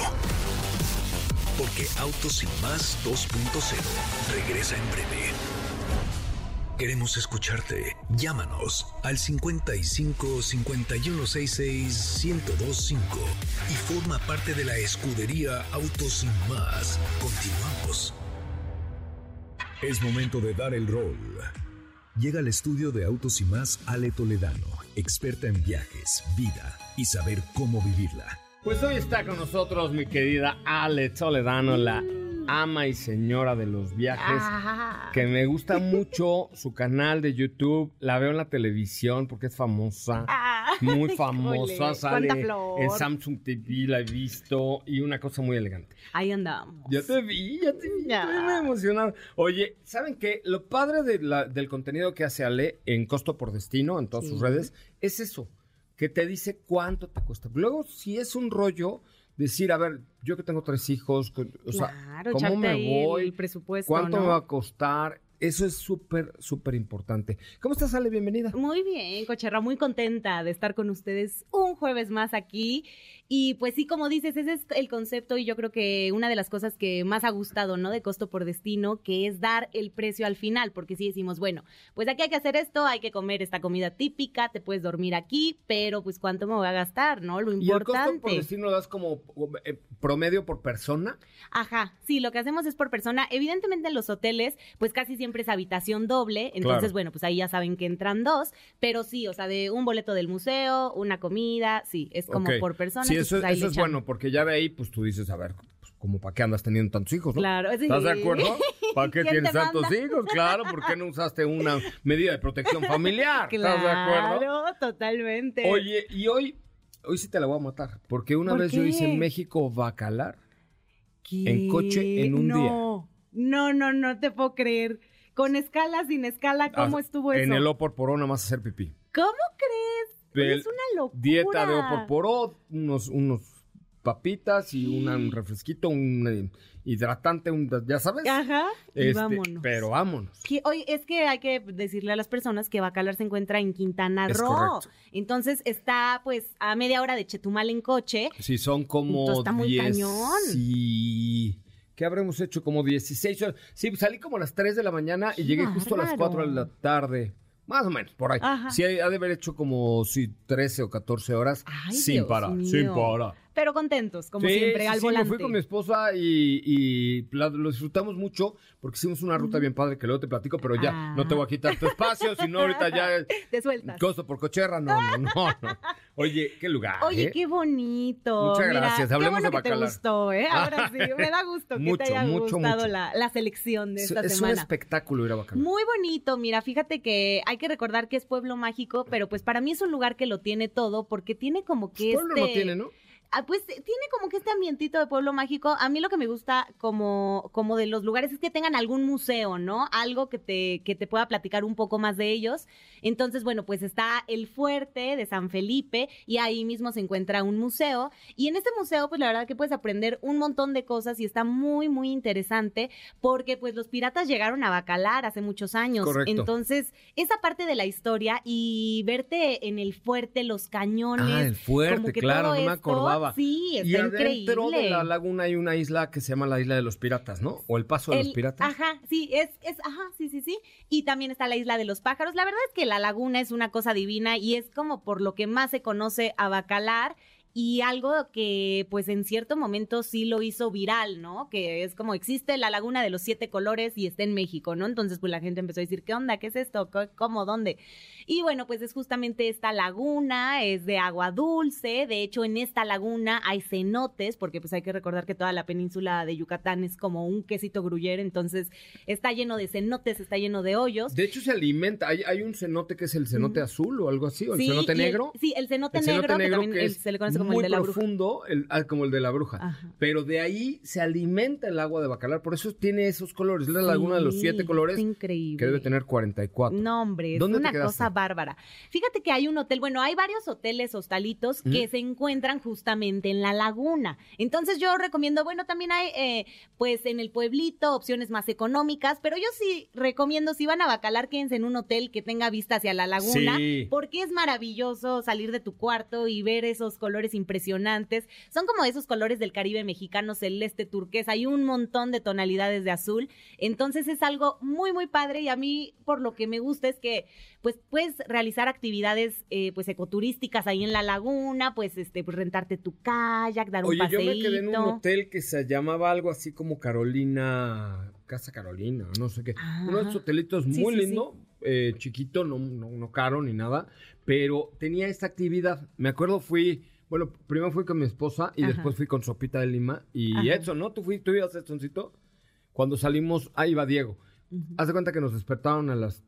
Speaker 2: Porque Autos y más 2.0 regresa en breve. Queremos escucharte. Llámanos al 55 5166 1025 y forma parte de la escudería Autos y más. Continuamos. Es momento de dar el rol. Llega al estudio de Autos y más Ale Toledano, experta en viajes, vida y saber cómo vivirla.
Speaker 1: Pues hoy está con nosotros mi querida Ale Toledano, la ama y señora de los viajes,
Speaker 10: Ah.
Speaker 1: que me gusta mucho su canal de YouTube, la veo en la televisión porque es famosa, muy famosa, sale en Samsung TV, la he visto y una cosa muy elegante.
Speaker 10: Ahí andamos.
Speaker 1: Ya te vi, ya te vi,
Speaker 10: Ya.
Speaker 1: estoy muy emocionado. Oye, ¿saben qué? Lo padre de la- del contenido que hace Ale en Costo por Destino, en todas
Speaker 10: Sí.
Speaker 1: sus redes, es eso, que te dice cuánto te cuesta. Luego, si es un rollo, decir, a ver, yo que tengo tres hijos, o sea,
Speaker 10: Claro,
Speaker 1: ¿cómo me voy?
Speaker 10: el presupuesto,
Speaker 1: ¿Cuánto
Speaker 10: ¿no?
Speaker 1: me va a costar? Eso es súper, súper importante. ¿Cómo estás, Ale? Bienvenida.
Speaker 10: Muy bien, Cocherra, muy contenta de estar con ustedes un jueves más aquí. Y pues sí, como dices, ese es el concepto y yo creo que una de las cosas que más ha gustado, ¿no? De costo por destino, que es dar el precio al final, porque si decimos, bueno, pues aquí hay que hacer esto, hay que comer esta comida típica, te puedes dormir aquí, pero pues cuánto me voy a gastar, ¿no? Lo
Speaker 1: ¿Y el costo
Speaker 10: importante.
Speaker 1: por destino lo das como eh, promedio por persona?
Speaker 10: Ajá, sí, lo que hacemos es por persona. Evidentemente en los hoteles, pues casi siempre es habitación doble, entonces
Speaker 1: Claro.
Speaker 10: bueno, pues ahí ya saben que entran dos, pero sí, o sea, de un boleto del museo, una comida, sí, es como por persona.
Speaker 1: Sí, eso,
Speaker 10: pues,
Speaker 1: eso
Speaker 10: le
Speaker 1: es bueno, porque ya de ahí, pues tú dices, a ver, pues, como para qué andas teniendo tantos hijos, ¿no?
Speaker 10: Claro, sí.
Speaker 1: ¿Estás de acuerdo? ¿Para qué
Speaker 10: ¿Quién
Speaker 1: tienes tantos hijos? Claro, ¿por qué no usaste una medida de protección familiar? ¿Estás de acuerdo?
Speaker 10: Claro, totalmente.
Speaker 1: Oye, y hoy, hoy sí te la voy a matar, porque una
Speaker 10: ¿Por
Speaker 1: vez yo hice
Speaker 10: qué?
Speaker 1: en México Bacalar en coche en un
Speaker 10: no,
Speaker 1: día.
Speaker 10: No, no, no te puedo creer. Con escala, sin escala, ¿cómo
Speaker 1: Ah,
Speaker 10: estuvo eso?
Speaker 1: En el Opor nada más hacer pipí.
Speaker 10: ¿Cómo crees?
Speaker 1: Del-
Speaker 10: es una locura.
Speaker 1: Dieta de Opor unos, unos papitas y una- un refresquito, un eh, hidratante, un, ya sabes.
Speaker 10: Ajá, y
Speaker 1: Este,
Speaker 10: vámonos.
Speaker 1: Pero vámonos.
Speaker 10: Que- Oye, es que hay que decirle a las personas que Bacalar se encuentra en Quintana
Speaker 1: Es
Speaker 10: Roo.
Speaker 1: correcto.
Speaker 10: Entonces está pues a media hora de Chetumal en coche.
Speaker 1: Sí, son como
Speaker 10: Entonces está muy
Speaker 1: 10
Speaker 10: cañón.
Speaker 1: y- ¿Qué habremos hecho? Como 16 horas. Sí, salí como a las 3 de la mañana y llegué justo a las
Speaker 10: bárbaro.
Speaker 1: 4 de la tarde. Más o menos, por ahí.
Speaker 10: Ajá.
Speaker 1: Sí, ha de haber hecho como sí, 13 o 14 horas
Speaker 10: Ay,
Speaker 1: sin
Speaker 10: Dios
Speaker 1: parar,
Speaker 10: mío.
Speaker 1: sin parar.
Speaker 10: Pero contentos, como
Speaker 1: Sí,
Speaker 10: siempre,
Speaker 1: sí,
Speaker 10: al
Speaker 1: sí, me
Speaker 10: volante.
Speaker 1: fui con mi esposa y, y la- lo disfrutamos mucho porque hicimos una ruta bien padre que luego te platico, pero ya
Speaker 10: Ah.
Speaker 1: no te voy a quitar tu espacio, sino ahorita ya
Speaker 10: Te sueltas.
Speaker 1: costo por cocherra, no, no, no, no. Oye, qué lugar.
Speaker 10: Oye,
Speaker 1: ¿eh?
Speaker 10: qué bonito.
Speaker 1: Muchas
Speaker 10: Mira,
Speaker 1: gracias.
Speaker 10: Qué
Speaker 1: Hablemos
Speaker 10: bueno
Speaker 1: de
Speaker 10: que te gustó, ¿eh? Ahora sí, me da gusto que
Speaker 1: Mucho,
Speaker 10: te haya
Speaker 1: mucho,
Speaker 10: gustado
Speaker 1: mucho.
Speaker 10: La, la selección de
Speaker 1: Es,
Speaker 10: esta
Speaker 1: es un
Speaker 10: semana.
Speaker 1: espectáculo ir a Bacalar.
Speaker 10: Muy bonito, mira, fíjate que hay que recordar que es pueblo mágico, pero pues para mí es un lugar que lo tiene todo porque tiene como que
Speaker 1: Pueblo
Speaker 10: este...
Speaker 1: no tiene, ¿no?
Speaker 10: Ah, pues tiene como que este ambientito de pueblo mágico. A mí lo que me gusta como, como de los lugares es que tengan algún museo, ¿no? Algo que te, que te pueda platicar un poco más de ellos. Entonces, bueno, pues está el fuerte de San Felipe y ahí mismo se encuentra un museo. Y en este museo, pues la verdad que puedes aprender un montón de cosas y está muy, muy interesante porque pues los piratas llegaron a Bacalar hace muchos años.
Speaker 1: Correcto.
Speaker 10: Entonces, esa parte de la historia y verte en el fuerte, los cañones.
Speaker 1: Ah, el fuerte,
Speaker 10: como que
Speaker 1: claro,
Speaker 10: todo
Speaker 1: no me
Speaker 10: esto, Sí, está
Speaker 1: y adentro
Speaker 10: increíble.
Speaker 1: de la laguna hay una isla que se llama la isla de los piratas, ¿no? O el paso de los piratas.
Speaker 10: Ajá, sí, es, es, ajá, sí, sí, sí. Y también está la isla de los pájaros. La verdad es que la laguna es una cosa divina y es como por lo que más se conoce a Bacalar y algo que pues en cierto momento sí lo hizo viral, ¿no? Que es como existe la laguna de los siete colores y está en México, ¿no? Entonces pues la gente empezó a decir, ¿qué onda? ¿Qué es esto? ¿Qué- ¿Cómo? ¿Dónde? Y bueno, pues es justamente esta laguna, es de agua dulce, de hecho en esta laguna hay cenotes, porque pues hay que recordar que toda la península de Yucatán es como un quesito gruyere, entonces está lleno de cenotes, está lleno de hoyos.
Speaker 1: De hecho, se alimenta. Hay, hay un cenote que es el cenote azul o algo así, o el
Speaker 10: Sí,
Speaker 1: cenote
Speaker 10: el-
Speaker 1: negro.
Speaker 10: sí, el cenote
Speaker 1: El
Speaker 10: negro,
Speaker 1: cenote
Speaker 10: que también
Speaker 1: que es
Speaker 10: se le conoce como
Speaker 1: muy
Speaker 10: el de la bruja.
Speaker 1: profundo, el- ah, como el de la bruja.
Speaker 10: Ajá.
Speaker 1: Pero de ahí se alimenta el agua de Bacalar, por eso tiene esos colores. Es la laguna de los siete colores
Speaker 10: es increíble.
Speaker 1: que debe tener 44.
Speaker 10: No, hombre, es
Speaker 1: ¿Dónde
Speaker 10: una cosa bárbara. Fíjate que hay un hotel, bueno, hay varios hoteles, hostalitos que se encuentran justamente en la laguna. Entonces yo recomiendo, bueno, también hay, eh, pues en el pueblito, opciones más económicas, pero yo sí recomiendo, si van a Bacalar, quédense en un hotel que tenga vista hacia la laguna,
Speaker 1: Sí.
Speaker 10: porque es maravilloso salir de tu cuarto y ver esos colores impresionantes. Son como esos colores del Caribe mexicano, celeste, turquesa, hay un montón de tonalidades de azul. Entonces es algo muy, muy padre y a mí por lo que me gusta es que pues puedes realizar actividades eh, pues ecoturísticas ahí en la laguna, pues este pues rentarte tu kayak, dar un
Speaker 1: Oye, yo
Speaker 10: paseíto.
Speaker 1: me quedé en un hotel que se llamaba algo así como Carolina, Casa Carolina, no sé qué. Uno de esos hotelitos
Speaker 10: Sí,
Speaker 1: muy
Speaker 10: sí,
Speaker 1: lindo, eh, chiquito, no, no, no caro ni nada, pero tenía esta actividad. Me acuerdo, fui, bueno, primero fui con mi esposa y
Speaker 10: Ajá.
Speaker 1: después fui con Sopita de Lima y
Speaker 10: Ajá.
Speaker 1: Edson, ¿no? ¿Tú, fui, tú ibas, Edsoncito? Cuando salimos, ahí va Diego. Haz de cuenta que nos despertaron a las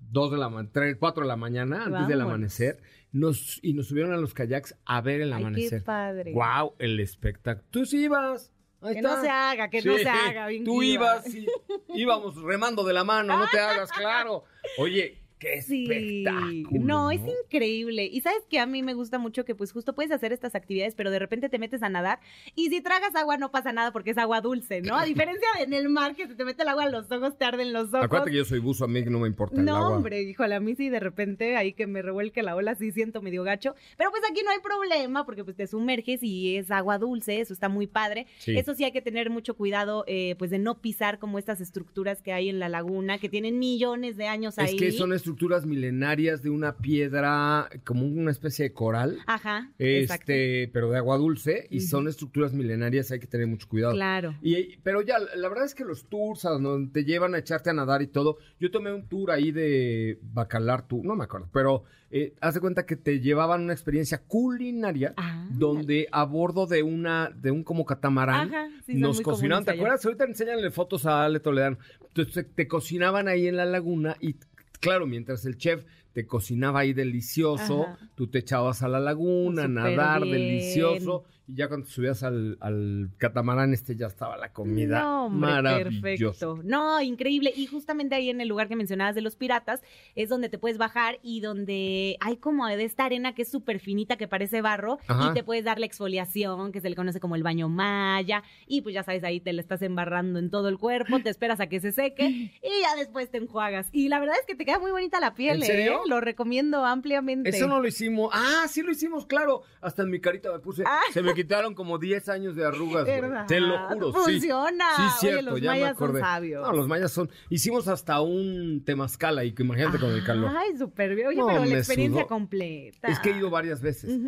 Speaker 1: 2 de la mañana, 3, 4 de la mañana, antes del amanecer, nos, y nos subieron a los kayaks a ver el
Speaker 10: Ay,
Speaker 1: amanecer.
Speaker 10: qué padre.
Speaker 1: ¡Wow! El espectáculo. Tú sí ibas. Ahí
Speaker 10: Que
Speaker 1: está.
Speaker 10: no se haga, que no se haga. bien
Speaker 1: Tú
Speaker 10: iba.
Speaker 1: ibas, sí. íbamos remando de la mano, no te hagas, claro. Oye, qué
Speaker 10: Sí,
Speaker 1: espectáculo.
Speaker 10: no, es increíble. Y sabes que a mí me gusta mucho que pues justo puedes hacer estas actividades, pero de repente te metes a nadar y si tragas agua no pasa nada porque es agua dulce, ¿no? A diferencia de en el mar que se te mete el agua a los ojos, te arden los ojos.
Speaker 1: Acuérdate que yo soy buzo, a mí no me importa el
Speaker 10: No,
Speaker 1: agua.
Speaker 10: hombre, híjole, a mí sí de repente ahí que me revuelque la ola sí siento medio gacho, pero pues aquí no hay problema porque pues te sumerges y es agua dulce, eso está muy padre.
Speaker 1: Sí.
Speaker 10: Eso sí hay que tener mucho cuidado eh, pues de no pisar como estas estructuras que hay en la laguna que tienen millones de años ahí.
Speaker 1: Es que son estructuras milenarias de una piedra, como una especie de coral.
Speaker 10: Ajá, exacto.
Speaker 1: Este, pero de agua dulce, y son estructuras milenarias, hay que tener mucho cuidado.
Speaker 10: Claro.
Speaker 1: Y, pero ya, la verdad es que los tours a donde te llevan a echarte a nadar y todo, yo tomé un tour ahí de Bacalar, tú, no me acuerdo, pero eh, haz de cuenta que te llevaban una experiencia culinaria
Speaker 10: Ah.
Speaker 1: donde a bordo de una, de un como catamarán,
Speaker 10: Ajá, sí,
Speaker 1: nos cocinaban, ¿te
Speaker 10: allá.
Speaker 1: acuerdas? Ahorita enséñale fotos a Ale Toledano. Entonces te cocinaban ahí en la laguna y claro, mientras el chef te cocinaba ahí delicioso,
Speaker 10: Ajá.
Speaker 1: tú te echabas a la laguna, nadar
Speaker 10: bien.
Speaker 1: delicioso y ya cuando te subías al, al catamarán este ya estaba la comida
Speaker 10: No, hombre,
Speaker 1: maravillosa.
Speaker 10: perfecto. No, increíble. Y justamente ahí en el lugar que mencionabas de los piratas es donde te puedes bajar y donde hay como de esta arena que es súper finita, que parece barro,
Speaker 1: Ajá.
Speaker 10: y te puedes dar la exfoliación, que se le conoce como el baño maya, y pues ya sabes, ahí te la estás embarrando en todo el cuerpo, te esperas a que se seque y ya después te enjuagas. Y la verdad es que te queda muy bonita la piel,
Speaker 1: ¿En
Speaker 10: ¿eh?
Speaker 1: serio?
Speaker 10: Lo recomiendo ampliamente.
Speaker 1: Eso no lo hicimos. Ah, sí lo hicimos, claro. Hasta en mi carita me puse. Se me quitaron como 10 años de arrugas. güey.
Speaker 10: ¿Verdad?
Speaker 1: Te lo juro. sí.
Speaker 10: Funciona.
Speaker 1: Sí,
Speaker 10: Oye,
Speaker 1: cierto,
Speaker 10: los
Speaker 1: ya me
Speaker 10: mayas son
Speaker 1: acordé.
Speaker 10: sabios.
Speaker 1: No, los mayas son. Hicimos hasta un temazcal ahí, que imagínate con el calor.
Speaker 10: Ay, súper bien. Oye,
Speaker 1: No,
Speaker 10: pero la
Speaker 1: me
Speaker 10: experiencia
Speaker 1: sudó.
Speaker 10: completa.
Speaker 1: Es que he ido varias veces.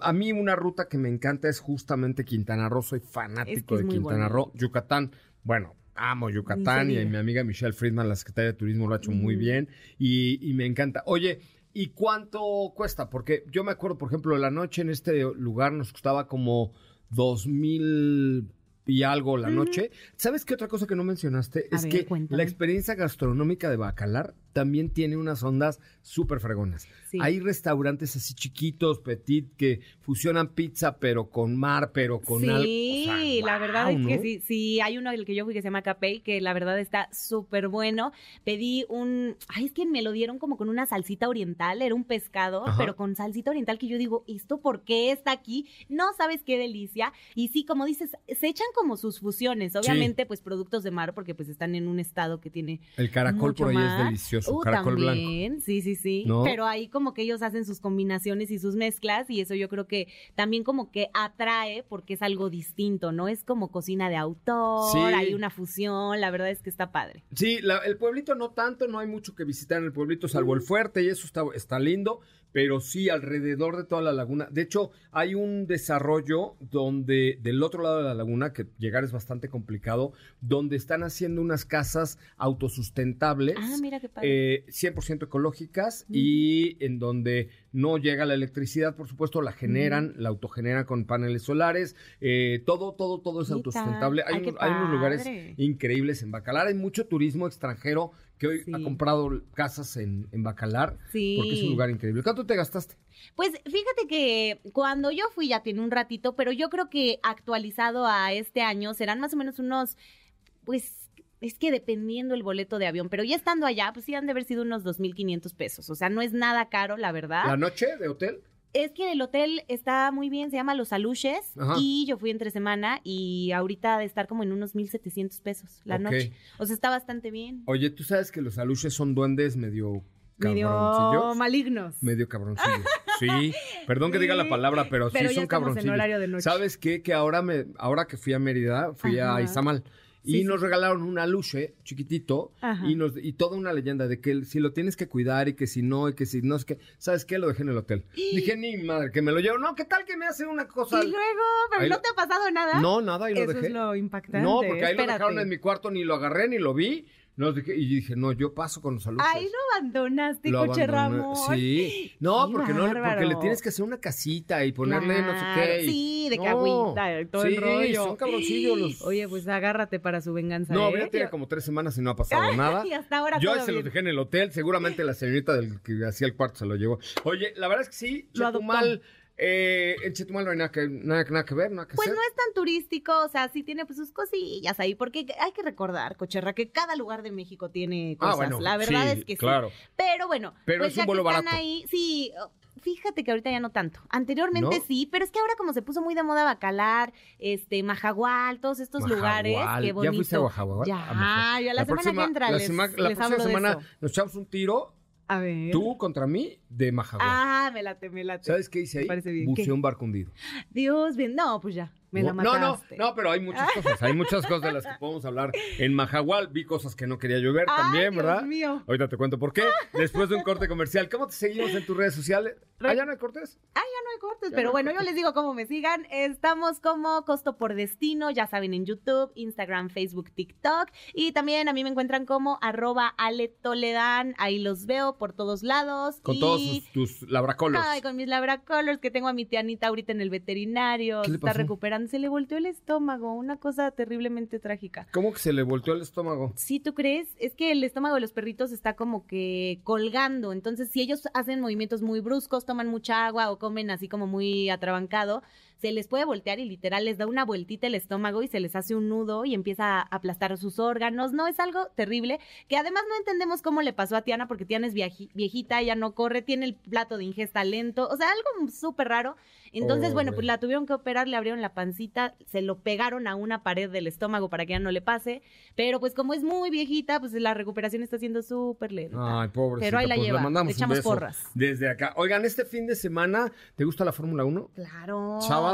Speaker 1: A mí una ruta que me encanta es justamente Quintana Roo. Soy fanático
Speaker 10: Es que es
Speaker 1: de Quintana Roo. Yucatán, bueno, amo Yucatán y mi amiga Michelle Friedman, la secretaria de Turismo, lo ha hecho muy bien y, y me encanta. Oye, ¿y cuánto cuesta? Porque yo me acuerdo, por ejemplo, la noche en este lugar nos costaba como dos mil y algo la noche. ¿Sabes qué otra cosa que no mencionaste?
Speaker 10: A
Speaker 1: es
Speaker 10: ver,
Speaker 1: que
Speaker 10: cuéntame.
Speaker 1: la experiencia gastronómica de Bacalar también tiene unas ondas súper fregonas.
Speaker 10: Sí.
Speaker 1: Hay restaurantes así chiquitos, petit, que fusionan pizza, pero con mar, pero con
Speaker 10: sí,
Speaker 1: algo. sea,
Speaker 10: la verdad es que sí, sí, hay uno el que yo fui que se llama Capey, que la verdad está súper bueno. Pedí un, ay, es que me lo dieron como con una salsita oriental, era un pescado,
Speaker 1: Ajá.
Speaker 10: pero con salsita oriental que yo digo, ¿esto por qué está aquí? No sabes qué delicia. Y sí, como dices, se echan como sus fusiones, obviamente pues productos de mar, porque pues están en un estado que tiene
Speaker 1: El caracol
Speaker 10: mucho
Speaker 1: por ahí
Speaker 10: mar.
Speaker 1: es delicioso,
Speaker 10: Uh,
Speaker 1: caracol blanco.
Speaker 10: también, sí, sí, sí.
Speaker 1: ¿No?
Speaker 10: Pero ahí como que ellos hacen sus combinaciones y sus mezclas y eso yo creo que también como que atrae porque es algo distinto, ¿no? Es como cocina de autor,
Speaker 1: Sí.
Speaker 10: hay una fusión, la verdad es que está padre.
Speaker 1: Sí, la- el pueblito no tanto, no hay mucho que visitar en el pueblito, salvo el fuerte, y eso está, está lindo, pero sí alrededor de toda la laguna. De hecho, hay un desarrollo donde, del otro lado de la laguna, que llegar es bastante complicado, donde están haciendo unas casas autosustentables.
Speaker 10: Ah, mira qué padre.
Speaker 1: eh, 100% ecológicas y en donde no llega la electricidad, por supuesto, la generan, la autogeneran con paneles solares, eh, todo, todo, todo es
Speaker 10: ¿Qué
Speaker 1: autosustentable. Hay,
Speaker 10: Ay,
Speaker 1: hay unos lugares increíbles en Bacalar, hay mucho turismo extranjero que hoy
Speaker 10: Sí.
Speaker 1: ha comprado casas en, en Bacalar,
Speaker 10: Sí.
Speaker 1: porque es un lugar increíble. ¿Cuánto te gastaste?
Speaker 10: Pues fíjate que cuando yo fui ya tiene un ratito, pero yo creo que actualizado a este año serán más o menos unos, pues es que dependiendo el boleto de avión, pero ya estando allá, pues sí han de haber sido unos 2.500 pesos. O sea, no es nada caro, la verdad.
Speaker 1: ¿La noche de hotel?
Speaker 10: Es que el hotel está muy bien, se llama Los Aluches
Speaker 1: Ajá.
Speaker 10: y yo fui entre semana y ahorita de estar como en unos 1.700 pesos la noche. O sea, está bastante bien.
Speaker 1: Oye, ¿tú sabes que los aluches son duendes medio
Speaker 10: Medio
Speaker 1: cabroncillos?
Speaker 10: malignos.
Speaker 1: Medio cabroncillos. Sí, perdón que diga la palabra, pero,
Speaker 10: pero
Speaker 1: sí son
Speaker 10: estamos en
Speaker 1: cabroncillos.
Speaker 10: horario de noche.
Speaker 1: ¿Sabes qué? Que ahora me, ahora que fui a Mérida, fui
Speaker 10: Ajá.
Speaker 1: a Izamal. Y
Speaker 10: Sí,
Speaker 1: nos regalaron un aluche chiquitito
Speaker 10: Ajá.
Speaker 1: y nos y toda una leyenda de que si lo tienes que cuidar y que si no y que si no es que ¿sabes qué? Lo dejé en el hotel. Dije, ni madre, que me lo llevo. No, ¿qué tal que me hace una cosa?
Speaker 10: Y luego, pero
Speaker 1: Ahí
Speaker 10: no
Speaker 1: lo-
Speaker 10: te ha pasado nada.
Speaker 1: No, nada, ahí lo
Speaker 10: Eso
Speaker 1: dejé.
Speaker 10: es lo impactante.
Speaker 1: No, porque ahí lo dejaron en mi cuarto, ni lo agarré, ni lo vi. No, dije- y dije, no, yo paso con los aluches.
Speaker 10: Ay, lo abandonaste,
Speaker 1: Lo
Speaker 10: coche. Ramón.
Speaker 1: Sí. No, porque no, porque
Speaker 10: bárbaro.
Speaker 1: le tienes que hacer una casita y ponerle no sé qué. y-
Speaker 10: Sí, de cagüita, todo
Speaker 1: Sí,
Speaker 10: el rollo.
Speaker 1: son cabroncillos los-
Speaker 10: Oye, pues agárrate para su venganza.
Speaker 1: No,
Speaker 10: ¿eh?
Speaker 1: ya tiene como tres semanas y no ha pasado nada.
Speaker 10: Y hasta ahora
Speaker 1: Yo
Speaker 10: todo
Speaker 1: se los dejé en el hotel. Seguramente la señorita del que hacía el cuarto se lo llevó. Oye, la verdad es que sí,
Speaker 10: Lo
Speaker 1: Chetumal. Eh, en Chetumal no hay nada que, nada, nada que ver, nada que
Speaker 10: Pues
Speaker 1: hacer.
Speaker 10: no es tan turístico, o sea, sí tiene pues sus cosillas ahí, porque hay que recordar, Cocherra, que cada lugar de México tiene
Speaker 1: Ah,
Speaker 10: cosas.
Speaker 1: bueno,
Speaker 10: La verdad
Speaker 1: sí,
Speaker 10: es que
Speaker 1: claro.
Speaker 10: sí. Pero bueno,
Speaker 1: Pero
Speaker 10: pues
Speaker 1: es
Speaker 10: ya
Speaker 1: un
Speaker 10: que están
Speaker 1: barato.
Speaker 10: ahí, sí, fíjate que ahorita ya no tanto. Anteriormente
Speaker 1: ¿No?
Speaker 10: sí, pero es que ahora como se puso muy de moda Bacalar, este, Majagual, todos estos lugares, qué bonito.
Speaker 1: ¿Ya fuiste a Majagual?
Speaker 10: Ya,
Speaker 1: A
Speaker 10: ya la, semana que entra
Speaker 1: la
Speaker 10: les,
Speaker 1: la
Speaker 10: les
Speaker 1: próxima semana nos echamos un tiro,
Speaker 10: A ver.
Speaker 1: tú contra mí, de Majagual.
Speaker 10: Ah, me late, me late.
Speaker 1: ¿Sabes qué hice
Speaker 10: Me
Speaker 1: ahí?
Speaker 10: parece bien.
Speaker 1: Buceé
Speaker 10: ¿Qué?
Speaker 1: un barco hundido.
Speaker 10: Dios, bien, no, pues ya, me la
Speaker 1: no, no, no, pero hay muchas cosas, hay muchas cosas de las que podemos hablar. En Majagual vi cosas que no quería llover
Speaker 10: Ay,
Speaker 1: también,
Speaker 10: Dios
Speaker 1: ¿verdad?
Speaker 10: mío.
Speaker 1: Ahorita te cuento por qué. Después de un corte comercial, ¿cómo te seguimos en tus redes sociales? ¿Allá no hay cortes?
Speaker 10: Ah, ya no hay cortes,
Speaker 1: Ya
Speaker 10: pero
Speaker 1: no hay
Speaker 10: bueno, yo les digo cómo me sigan. Estamos como Costo por Destino, ya saben, en YouTube, Instagram, Facebook, TikTok. Y también a mí me encuentran como arroba Ale Toledan. Ahí los veo por todos lados.
Speaker 1: Con
Speaker 10: y...
Speaker 1: todos tus, tus labracolos.
Speaker 10: Ay, con mis labracolors que tengo a mi tía Anita ahorita en el veterinario.
Speaker 1: ¿Qué le
Speaker 10: está
Speaker 1: pasó?
Speaker 10: Se le volteó el estómago, una cosa terriblemente trágica.
Speaker 1: ¿Cómo que se le volteó el estómago?
Speaker 10: Sí, ¿tú crees? Es que el estómago de los perritos está como que colgando. Entonces, si ellos hacen movimientos muy bruscos, toman mucha agua o comen así como muy atrabancado, se les puede voltear y literal les da una vueltita el estómago y se les hace un nudo y empieza a aplastar sus órganos. No, es algo terrible que además no entendemos cómo le pasó a Tiana porque Tiana es viejita, ella no corre, tiene el plato de ingesta lento, o sea, algo súper raro. Entonces, bueno, pues la tuvieron que operar, le abrieron la pancita, se lo pegaron a una pared del estómago para que ya no le pase, pero pues como es muy viejita, pues la recuperación está siendo súper lenta.
Speaker 1: Ay, pobre.
Speaker 10: Pero ahí la lleva,
Speaker 1: mandamos
Speaker 10: le echamos porras.
Speaker 1: Desde acá. Oigan, este fin de semana, ¿te gusta la Fórmula 1?
Speaker 10: Claro.
Speaker 1: Sábado,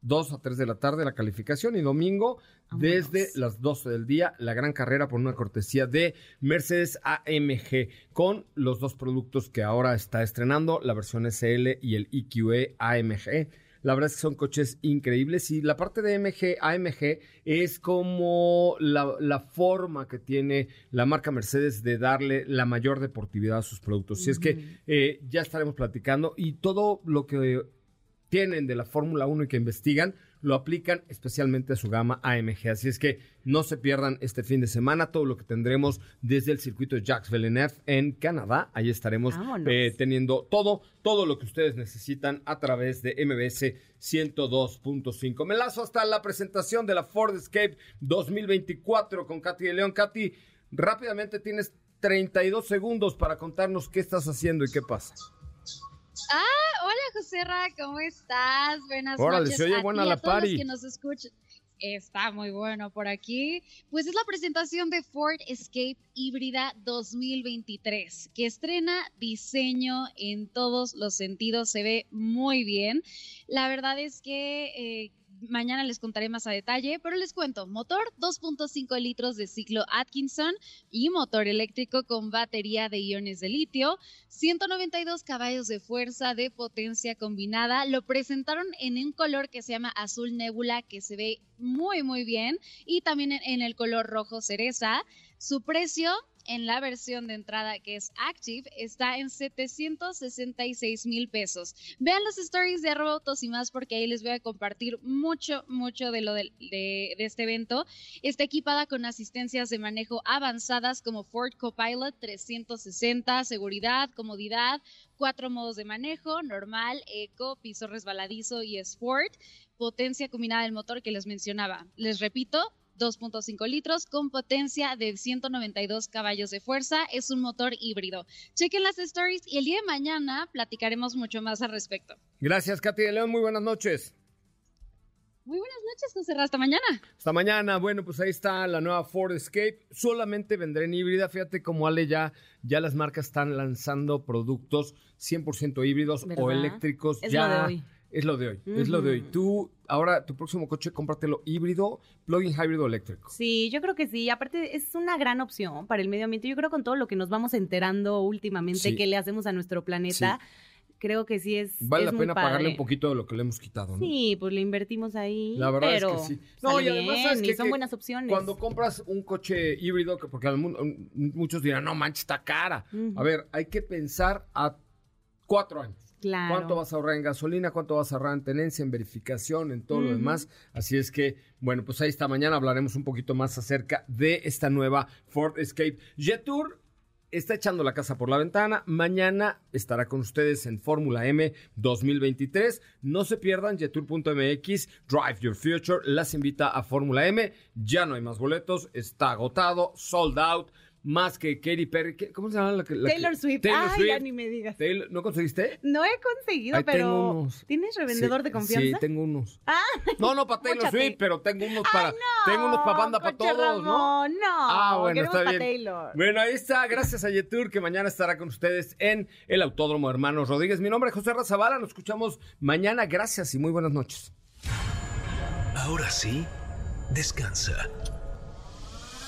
Speaker 1: 2 a 3 de la tarde la calificación y domingo
Speaker 10: Vámonos.
Speaker 1: desde las 12 del día la gran carrera por una cortesía de Mercedes AMG con los dos productos que ahora está estrenando, la versión SL y el EQE AMG. La verdad es que son coches increíbles y la parte de MG, AMG es como la, la forma que tiene la marca Mercedes de darle la mayor deportividad a sus productos. Si es que eh, ya estaremos platicando y todo lo que tienen de la Fórmula 1 y que investigan, lo aplican especialmente a su gama AMG. Así es que no se pierdan este fin de semana todo lo que tendremos desde el circuito Jacques Villeneuve en Canadá. Ahí estaremos eh, teniendo todo, todo lo que ustedes necesitan a través de MBS 102.5. Me lazo hasta la presentación de la Ford Escape 2024 con Katy de León. Katy, rápidamente tienes 32 segundos para contarnos qué estás haciendo y qué pasa.
Speaker 11: Ah, hola José Ra, ¿cómo estás? Buenas
Speaker 1: Órale,
Speaker 11: noches
Speaker 1: se oye
Speaker 11: a
Speaker 1: buena
Speaker 11: ti
Speaker 1: la
Speaker 11: a todos
Speaker 1: party.
Speaker 11: los que nos escuchan. Está muy bueno por aquí. Pues es la presentación de Ford Escape híbrida 2023, que estrena diseño en todos los sentidos, se ve muy bien. La verdad es que eh, mañana les contaré más a detalle, pero les cuento, motor 2.5 litros de ciclo Atkinson y motor eléctrico con batería de iones de litio, 192 caballos de fuerza de potencia combinada. Lo presentaron en un color que se llama azul nebula, que se ve muy, muy bien, y también en, en el color rojo cereza. Su precio en la versión de entrada que es Active está en 766 mil pesos. Vean los stories de arroba autos y más porque ahí les voy a compartir mucho, mucho de lo de, de- de este evento. Está equipada con asistencias de manejo avanzadas como Ford Copilot 360, seguridad, comodidad, cuatro modos de manejo, normal, eco, piso resbaladizo y sport, potencia combinada del motor que les mencionaba. Les repito, 2.5 litros con potencia de 192 caballos de fuerza. Es un motor híbrido. Chequen las stories y el día de mañana platicaremos mucho más al respecto.
Speaker 1: Gracias, Katy de León. Muy buenas noches.
Speaker 11: Muy buenas noches, José Ra. Hasta mañana.
Speaker 1: Hasta mañana. Bueno, pues ahí está la nueva Ford Escape. Solamente vendrá en híbrida. Fíjate cómo Ale ya, ya las marcas están lanzando productos 100% híbridos o eléctricos.
Speaker 10: Es
Speaker 1: ya
Speaker 10: lo de hoy.
Speaker 1: Es lo de hoy. Es lo de hoy. Tú, ahora, tu próximo coche, cómpratelo híbrido, plug-in híbrido eléctrico.
Speaker 10: Sí, yo creo que sí. Aparte, es una gran opción para el medio ambiente. Yo creo con todo lo que nos vamos enterando últimamente
Speaker 1: Sí.
Speaker 10: que le hacemos a nuestro planeta, creo que sí es.
Speaker 1: Vale
Speaker 10: es
Speaker 1: la
Speaker 10: muy
Speaker 1: pena pagarle
Speaker 10: padre.
Speaker 1: un poquito de lo que le hemos quitado, ¿no?
Speaker 10: Sí, pues le invertimos ahí.
Speaker 1: La verdad
Speaker 10: pero
Speaker 1: es que sí.
Speaker 10: bien, y son
Speaker 1: que
Speaker 10: buenas opciones.
Speaker 1: Cuando compras un coche híbrido, que porque muchos dirán, no manches, está cara. A ver, hay que pensar a cuatro años.
Speaker 10: Claro.
Speaker 1: ¿Cuánto vas a ahorrar en gasolina? ¿Cuánto vas a ahorrar en tenencia, en verificación, en todo lo demás? Así es que, bueno, pues ahí está. Mañana hablaremos un poquito más acerca de esta nueva Ford Escape. Jetour está echando la casa por la ventana. Mañana estará con ustedes en Fórmula M 2023. No se pierdan Jetour.mx, Drive Your Future. Las invita a Fórmula M. Ya no hay más boletos. Está agotado, sold out. Más que Katy Perry. ¿Qué- ¿Cómo se llama la que? la que-
Speaker 10: Taylor Swift.
Speaker 1: Taylor
Speaker 10: Ay, ya
Speaker 1: Swift.
Speaker 10: ni me digas.
Speaker 1: Taylor- ¿No conseguiste?
Speaker 10: No he conseguido,
Speaker 1: Ahí
Speaker 10: pero.
Speaker 1: tengo unos.
Speaker 10: ¿Tienes revendedor
Speaker 1: Sí,
Speaker 10: de confianza?
Speaker 1: Sí, tengo unos.
Speaker 10: Ah,
Speaker 1: No, no para Taylor. Swift, pero tengo unos para tengo unos para banda para todos, ¿no?
Speaker 10: Ramón, no.
Speaker 1: Ah, bueno, está bien.
Speaker 10: Taylor.
Speaker 1: Bueno, ahí está. Gracias a Yetur que mañana estará con ustedes en el Autódromo Hermanos Rodríguez. Mi nombre es José Razabala. Nos escuchamos mañana. Gracias y muy buenas noches.
Speaker 2: Ahora sí, descansa.